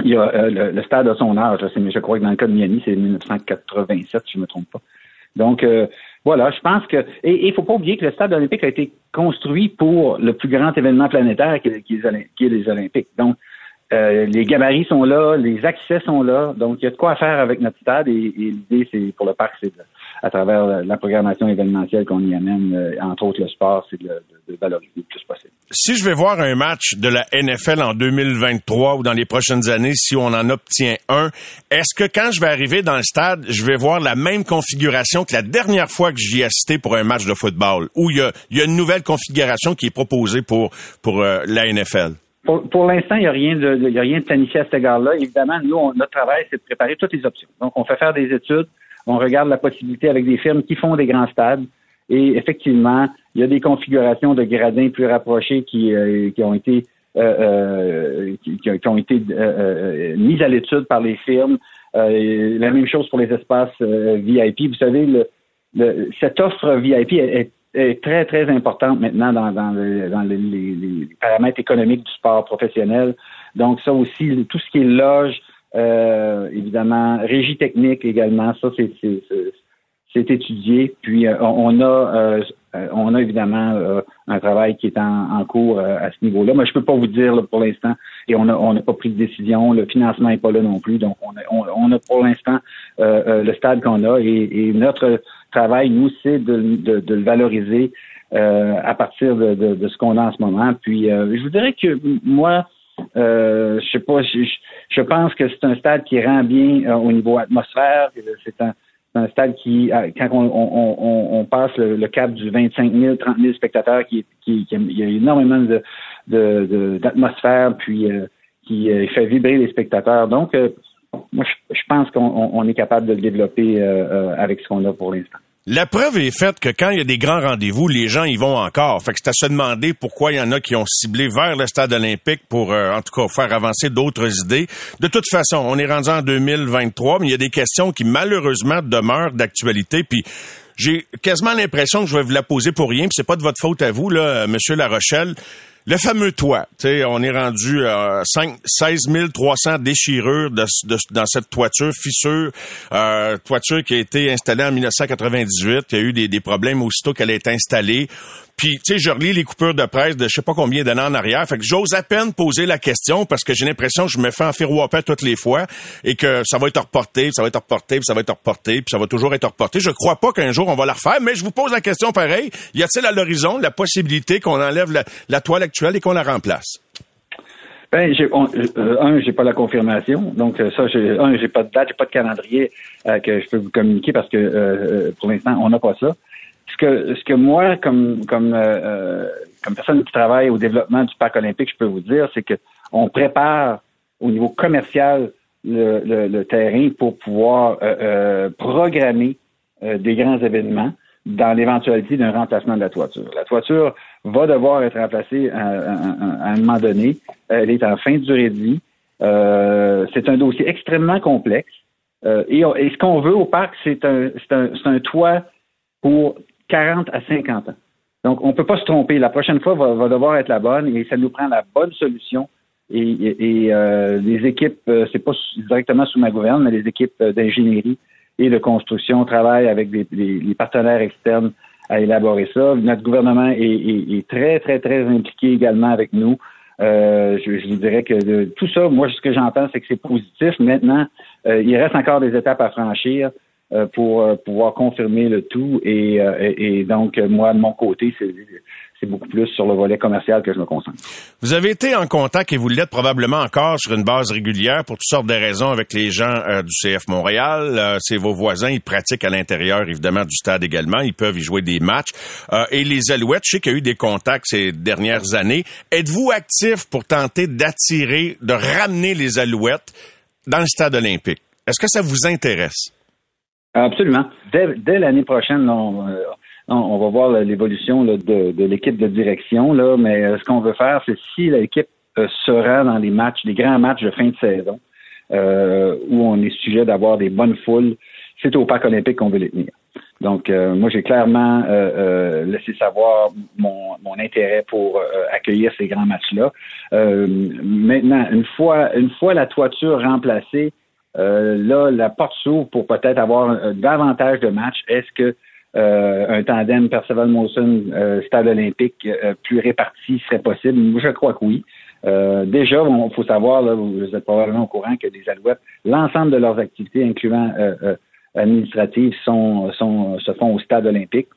il y a le, stade à son âge. Je crois que dans le cas de Miami, c'est 1987, si je ne me trompe pas. Donc, euh, voilà, je pense que... Et il ne faut pas oublier que le stade olympique a été construit pour le plus grand événement planétaire qui est, les Olympiques. Donc, euh, les gabarits sont là, les accès sont là. Donc, il y a de quoi faire avec notre stade. Et, et l'idée, c'est pour le parc, c'est de, à travers la programmation événementielle qu'on y amène, euh, entre autres le sport, c'est de, de, valoriser le plus possible. Si je vais voir un match de la NFL en 2023 ou dans les prochaines années, si on en obtient un, est-ce que quand je vais arriver dans le stade, je vais voir la même configuration que la dernière fois que j'y ai assisté pour un match de football, ou il y a, y a une nouvelle configuration qui est proposée pour, pour euh, la NFL? Pour, pour l'instant, il n'y a rien de, y a rien de planifié à cet égard-là. Évidemment, nous, notre travail, c'est de préparer toutes les options. Donc, on fait faire des études on regarde la possibilité avec des firmes qui font des grands stades. Et effectivement, il y a des configurations de gradins plus rapprochés qui, euh, qui ont été euh, euh qui, ont été mises à l'étude par les firmes. la même chose pour les espaces VIP. Vous savez, cette offre VIP est, très, très importante maintenant dans les, les, paramètres économiques du sport professionnel. Donc, ça aussi, tout ce qui est loge, euh, évidemment, régie technique également, ça c'est c'est étudié. Puis euh, on a euh, on a évidemment un travail qui est en, cours à ce niveau-là. Mais je peux pas vous dire pour l'instant. Et on a on n'a pas pris de décision. Le financement est pas là non plus. Donc on a, on, a pour l'instant le stade qu'on a et, notre travail nous c'est de, de, de, le valoriser à partir de, de, ce qu'on a en ce moment. Puis je vous dirais que moi euh, je sais pas, je, pense que c'est un stade qui rend bien euh, au niveau atmosphère. C'est un, stade qui, euh, quand on, passe le, cap du 25 000, 30 000 spectateurs, qui, il y a énormément de, d'atmosphère, puis euh, qui fait vibrer les spectateurs. Donc, moi, je pense qu'on est capable de le développer avec ce qu'on a pour l'instant. La preuve est faite que quand il y a des grands rendez-vous, les gens y vont encore. Fait que c'est à se demander pourquoi il y en a qui ont ciblé vers le stade olympique pour, euh, en tout cas, faire avancer d'autres idées. De toute façon, on est rendu en 2023, mais il y a des questions qui malheureusement demeurent d'actualité. Puis j'ai quasiment l'impression que je vais vous la poser pour rien. Puis c'est pas de votre faute à vous, là, Monsieur La Rochelle. Le fameux toit, on est rendu à 5, 16 300 déchirures dans cette toiture, fissure, euh, toiture qui a été installée en 1998. Il y a eu des, des problèmes aussitôt qu'elle a été installée. Puis, tu sais, je relis les coupures de presse de je sais pas combien d'années en arrière. Fait que j'ose à peine poser la question parce que j'ai l'impression que je me fais enfirouaper toutes les fois et que ça va être reporté, ça va être reporté, puis ça va être reporté, puis ça va toujours être reporté. Je crois pas qu'un jour on va la refaire, mais je vous pose la question pareil. Y a-t-il à l'horizon la possibilité qu'on enlève la, toile actuelle et qu'on la remplace? Ben, j'ai, euh, un, j'ai pas la confirmation. Donc, euh, ça, j'ai, un, j'ai pas de date, j'ai pas de calendrier euh, que je peux vous communiquer parce que pour l'instant, on n'a pas ça ce que ce que moi, comme comme euh, euh, comme personne qui travaille au développement du parc olympique, je peux vous dire, c'est que on prépare au niveau commercial le, terrain pour pouvoir programmer des grands événements dans l'éventualité d'un remplacement de la toiture. La toiture va devoir être remplacée à, un moment donné. Elle est en fin de durée de vie. c'est un dossier extrêmement complexe. et, ce qu'on veut au parc, c'est un, un, un toit pour 40 à 50 ans. Donc, on ne peut pas se tromper. La prochaine fois va, devoir être la bonne et ça nous prend la bonne solution. Et, euh, les équipes, euh, c'est pas directement sous ma gouverne, mais les équipes euh, d'ingénierie et de construction travaillent avec des, les partenaires externes à élaborer ça. Notre gouvernement est, très, très, très impliqué également avec nous. je, vous dirais que tout ça, moi, ce que j'entends, c'est que c'est positif. Maintenant, il reste encore des étapes à franchir. Euh, pour euh, pouvoir confirmer le tout. Et, euh, et, donc, moi, de mon côté, c'est beaucoup plus sur le volet commercial que je me concentre. Vous avez été en contact et vous l'êtes probablement encore sur une base régulière pour toutes sortes de raisons avec les gens du CF Montréal. c'est vos voisins, ils pratiquent à l'intérieur évidemment du stade également, ils peuvent y jouer des matchs. et les Alouettes, je sais qu'il y a eu des contacts ces dernières années. Êtes-vous actif pour tenter d'attirer, de ramener les Alouettes dans le stade olympique? Est-ce que ça vous intéresse? Absolument. Dès, l'année prochaine, euh, on, va voir l'évolution de, l'équipe de direction, là, mais euh, ce qu'on veut faire, c'est si l'équipe euh, sera dans les matchs, les grands matchs de fin de saison, où on est sujet d'avoir des bonnes foules, c'est au Parc olympique qu'on veut les tenir. Donc, moi, j'ai clairement laissé savoir mon, intérêt pour accueillir ces grands matchs-là. maintenant, une fois, une fois la toiture remplacée, euh, là, la porte s'ouvre pour peut-être avoir euh, davantage de matchs. Est-ce que euh, un tandem Percival Mawson stade olympique plus réparti serait possible? Je crois que oui. déjà, il faut savoir, là, vous êtes probablement au courant que les Alouettes, l'ensemble de leurs activités, incluant administratives, sont, sont, se font au stade olympique.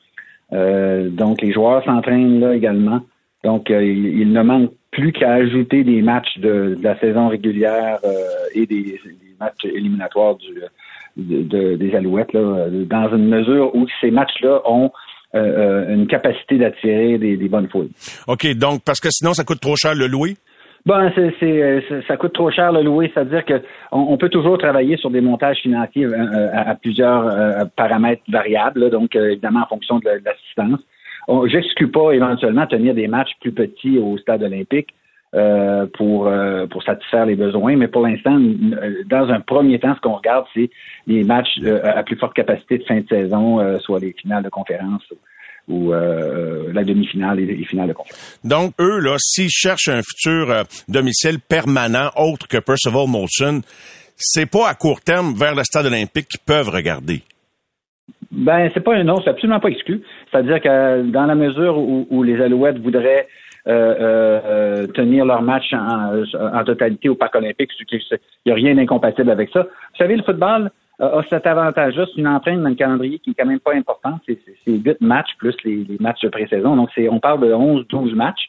donc, les joueurs s'entraînent là également. Donc, il, ne manque plus qu'à ajouter des matchs de, la saison régulière et des, matchs éliminatoires des Alouettes, dans une mesure où ces matchs-là ont euh, euh, une capacité d'attirer des, bonnes foules. OK, donc parce que sinon, ça coûte trop cher le louer? Ben, c'est, ça coûte trop cher le louer, c'est-à-dire qu'on on peut toujours travailler sur des montages financiers euh, à, plusieurs paramètres variables, donc évidemment en fonction de l'assistance. J'exclus pas éventuellement tenir des matchs plus petits au stade olympique, euh, pour, euh, pour satisfaire les besoins. Mais pour l'instant, euh, dans un premier temps, ce qu'on regarde, c'est les matchs à plus forte capacité de fin de saison, soit les finales de conférence ou la demi-finale et les finales de conférence. Donc, eux, là, s'ils cherchent un futur domicile permanent autre que Percival Molson, c'est pas à court terme vers le stade olympique qu'ils peuvent regarder. Ben, c'est pas un non, c'est absolument pas exclu. C'est-à-dire que dans la mesure où les Alouettes voudraient euh, euh, euh, tenir leur match en, totalité au Parc olympique. Il n'y a rien d'incompatible avec ça. Vous savez, le football a cet avantage-là. C'est une empreinte dans le calendrier qui est quand même pas importante. C'est huit matchs plus les, matchs de pré-saison. Donc, on parle de 11-12 matchs.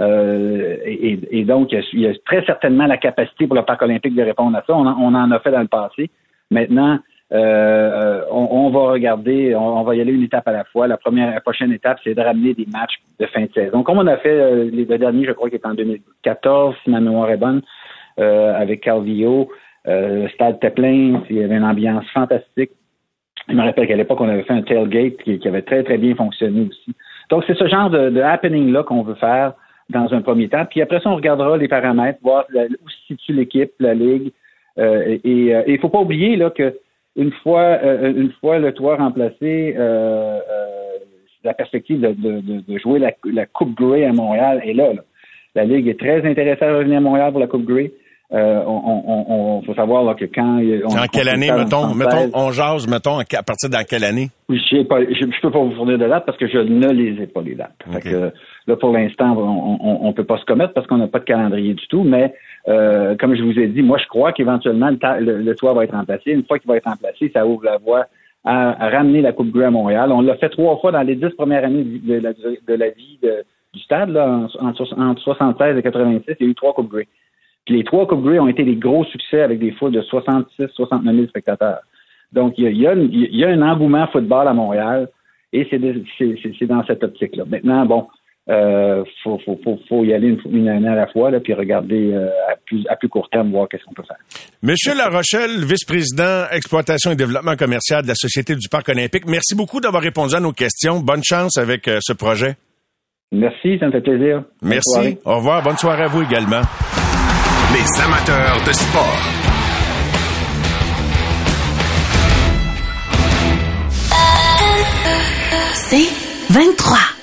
et, donc, il y, a, très certainement la capacité pour le Parc olympique de répondre à ça. On, on en a fait dans le passé. Maintenant, euh, euh, on, va regarder, on, va y aller une étape à la fois. La première, la prochaine étape, c'est de ramener des matchs de fin de saison, comme on a fait euh, les deux derniers, je crois, qui étaient en 2014, si ma mémoire est bonne, avec Calvillo. le stade était plein, il y avait une ambiance fantastique. Je me rappelle qu'à l'époque, on avait fait un tailgate qui, avait très, très bien fonctionné aussi. Donc, c'est ce genre de, happening-là qu'on veut faire dans un premier temps. Puis après ça, on regardera les paramètres, voir où se situe l'équipe, la ligue. et il ne faut pas oublier là, que une fois, euh, une fois le toit remplacé, euh, euh, la perspective de, jouer la, Coupe Grey à Montréal est là, La Ligue est très intéressée à revenir à Montréal pour la Coupe Grey. Euh, on, faut savoir que quand on, en quelle année mettons mettons on jase mettons à partir de quelle année? Oui je pas je, peux pas vous fournir de dates parce que je ne les ai pas les dates. Que, là pour l'instant on, on, peut pas se commettre parce qu'on n'a pas de calendrier du tout mais euh, comme je vous ai dit moi je crois qu'éventuellement le, toit va être remplacé. Une fois qu'il va être remplacé ça ouvre la voie à, ramener la Coupe Grey à Montréal. On l'a fait trois fois dans les dix premières années de la, de la vie du stade là entre 76 et 86 il y a eu trois Coupes Grey puis les trois Coupes Grey ont été des gros succès avec des foules de 66, 69 000 spectateurs. Donc, il y a, il y a, un engouement football à Montréal et c'est dans cette optique-là. Maintenant, bon, euh, faut, faut, faut, faut, y aller une, année à la fois, là, puis regarder euh, à, plus, à plus court terme, voir qu'est-ce qu'on peut faire. Monsieur Larochelle, vice-président exploitation et développement commercial de la Société du Parc olympique, merci beaucoup d'avoir répondu à nos questions. Bonne chance avec euh, ce projet. Merci, ça me fait plaisir. Merci. Au revoir. Bonne soirée à vous également. Les amateurs de sport. C'est 23.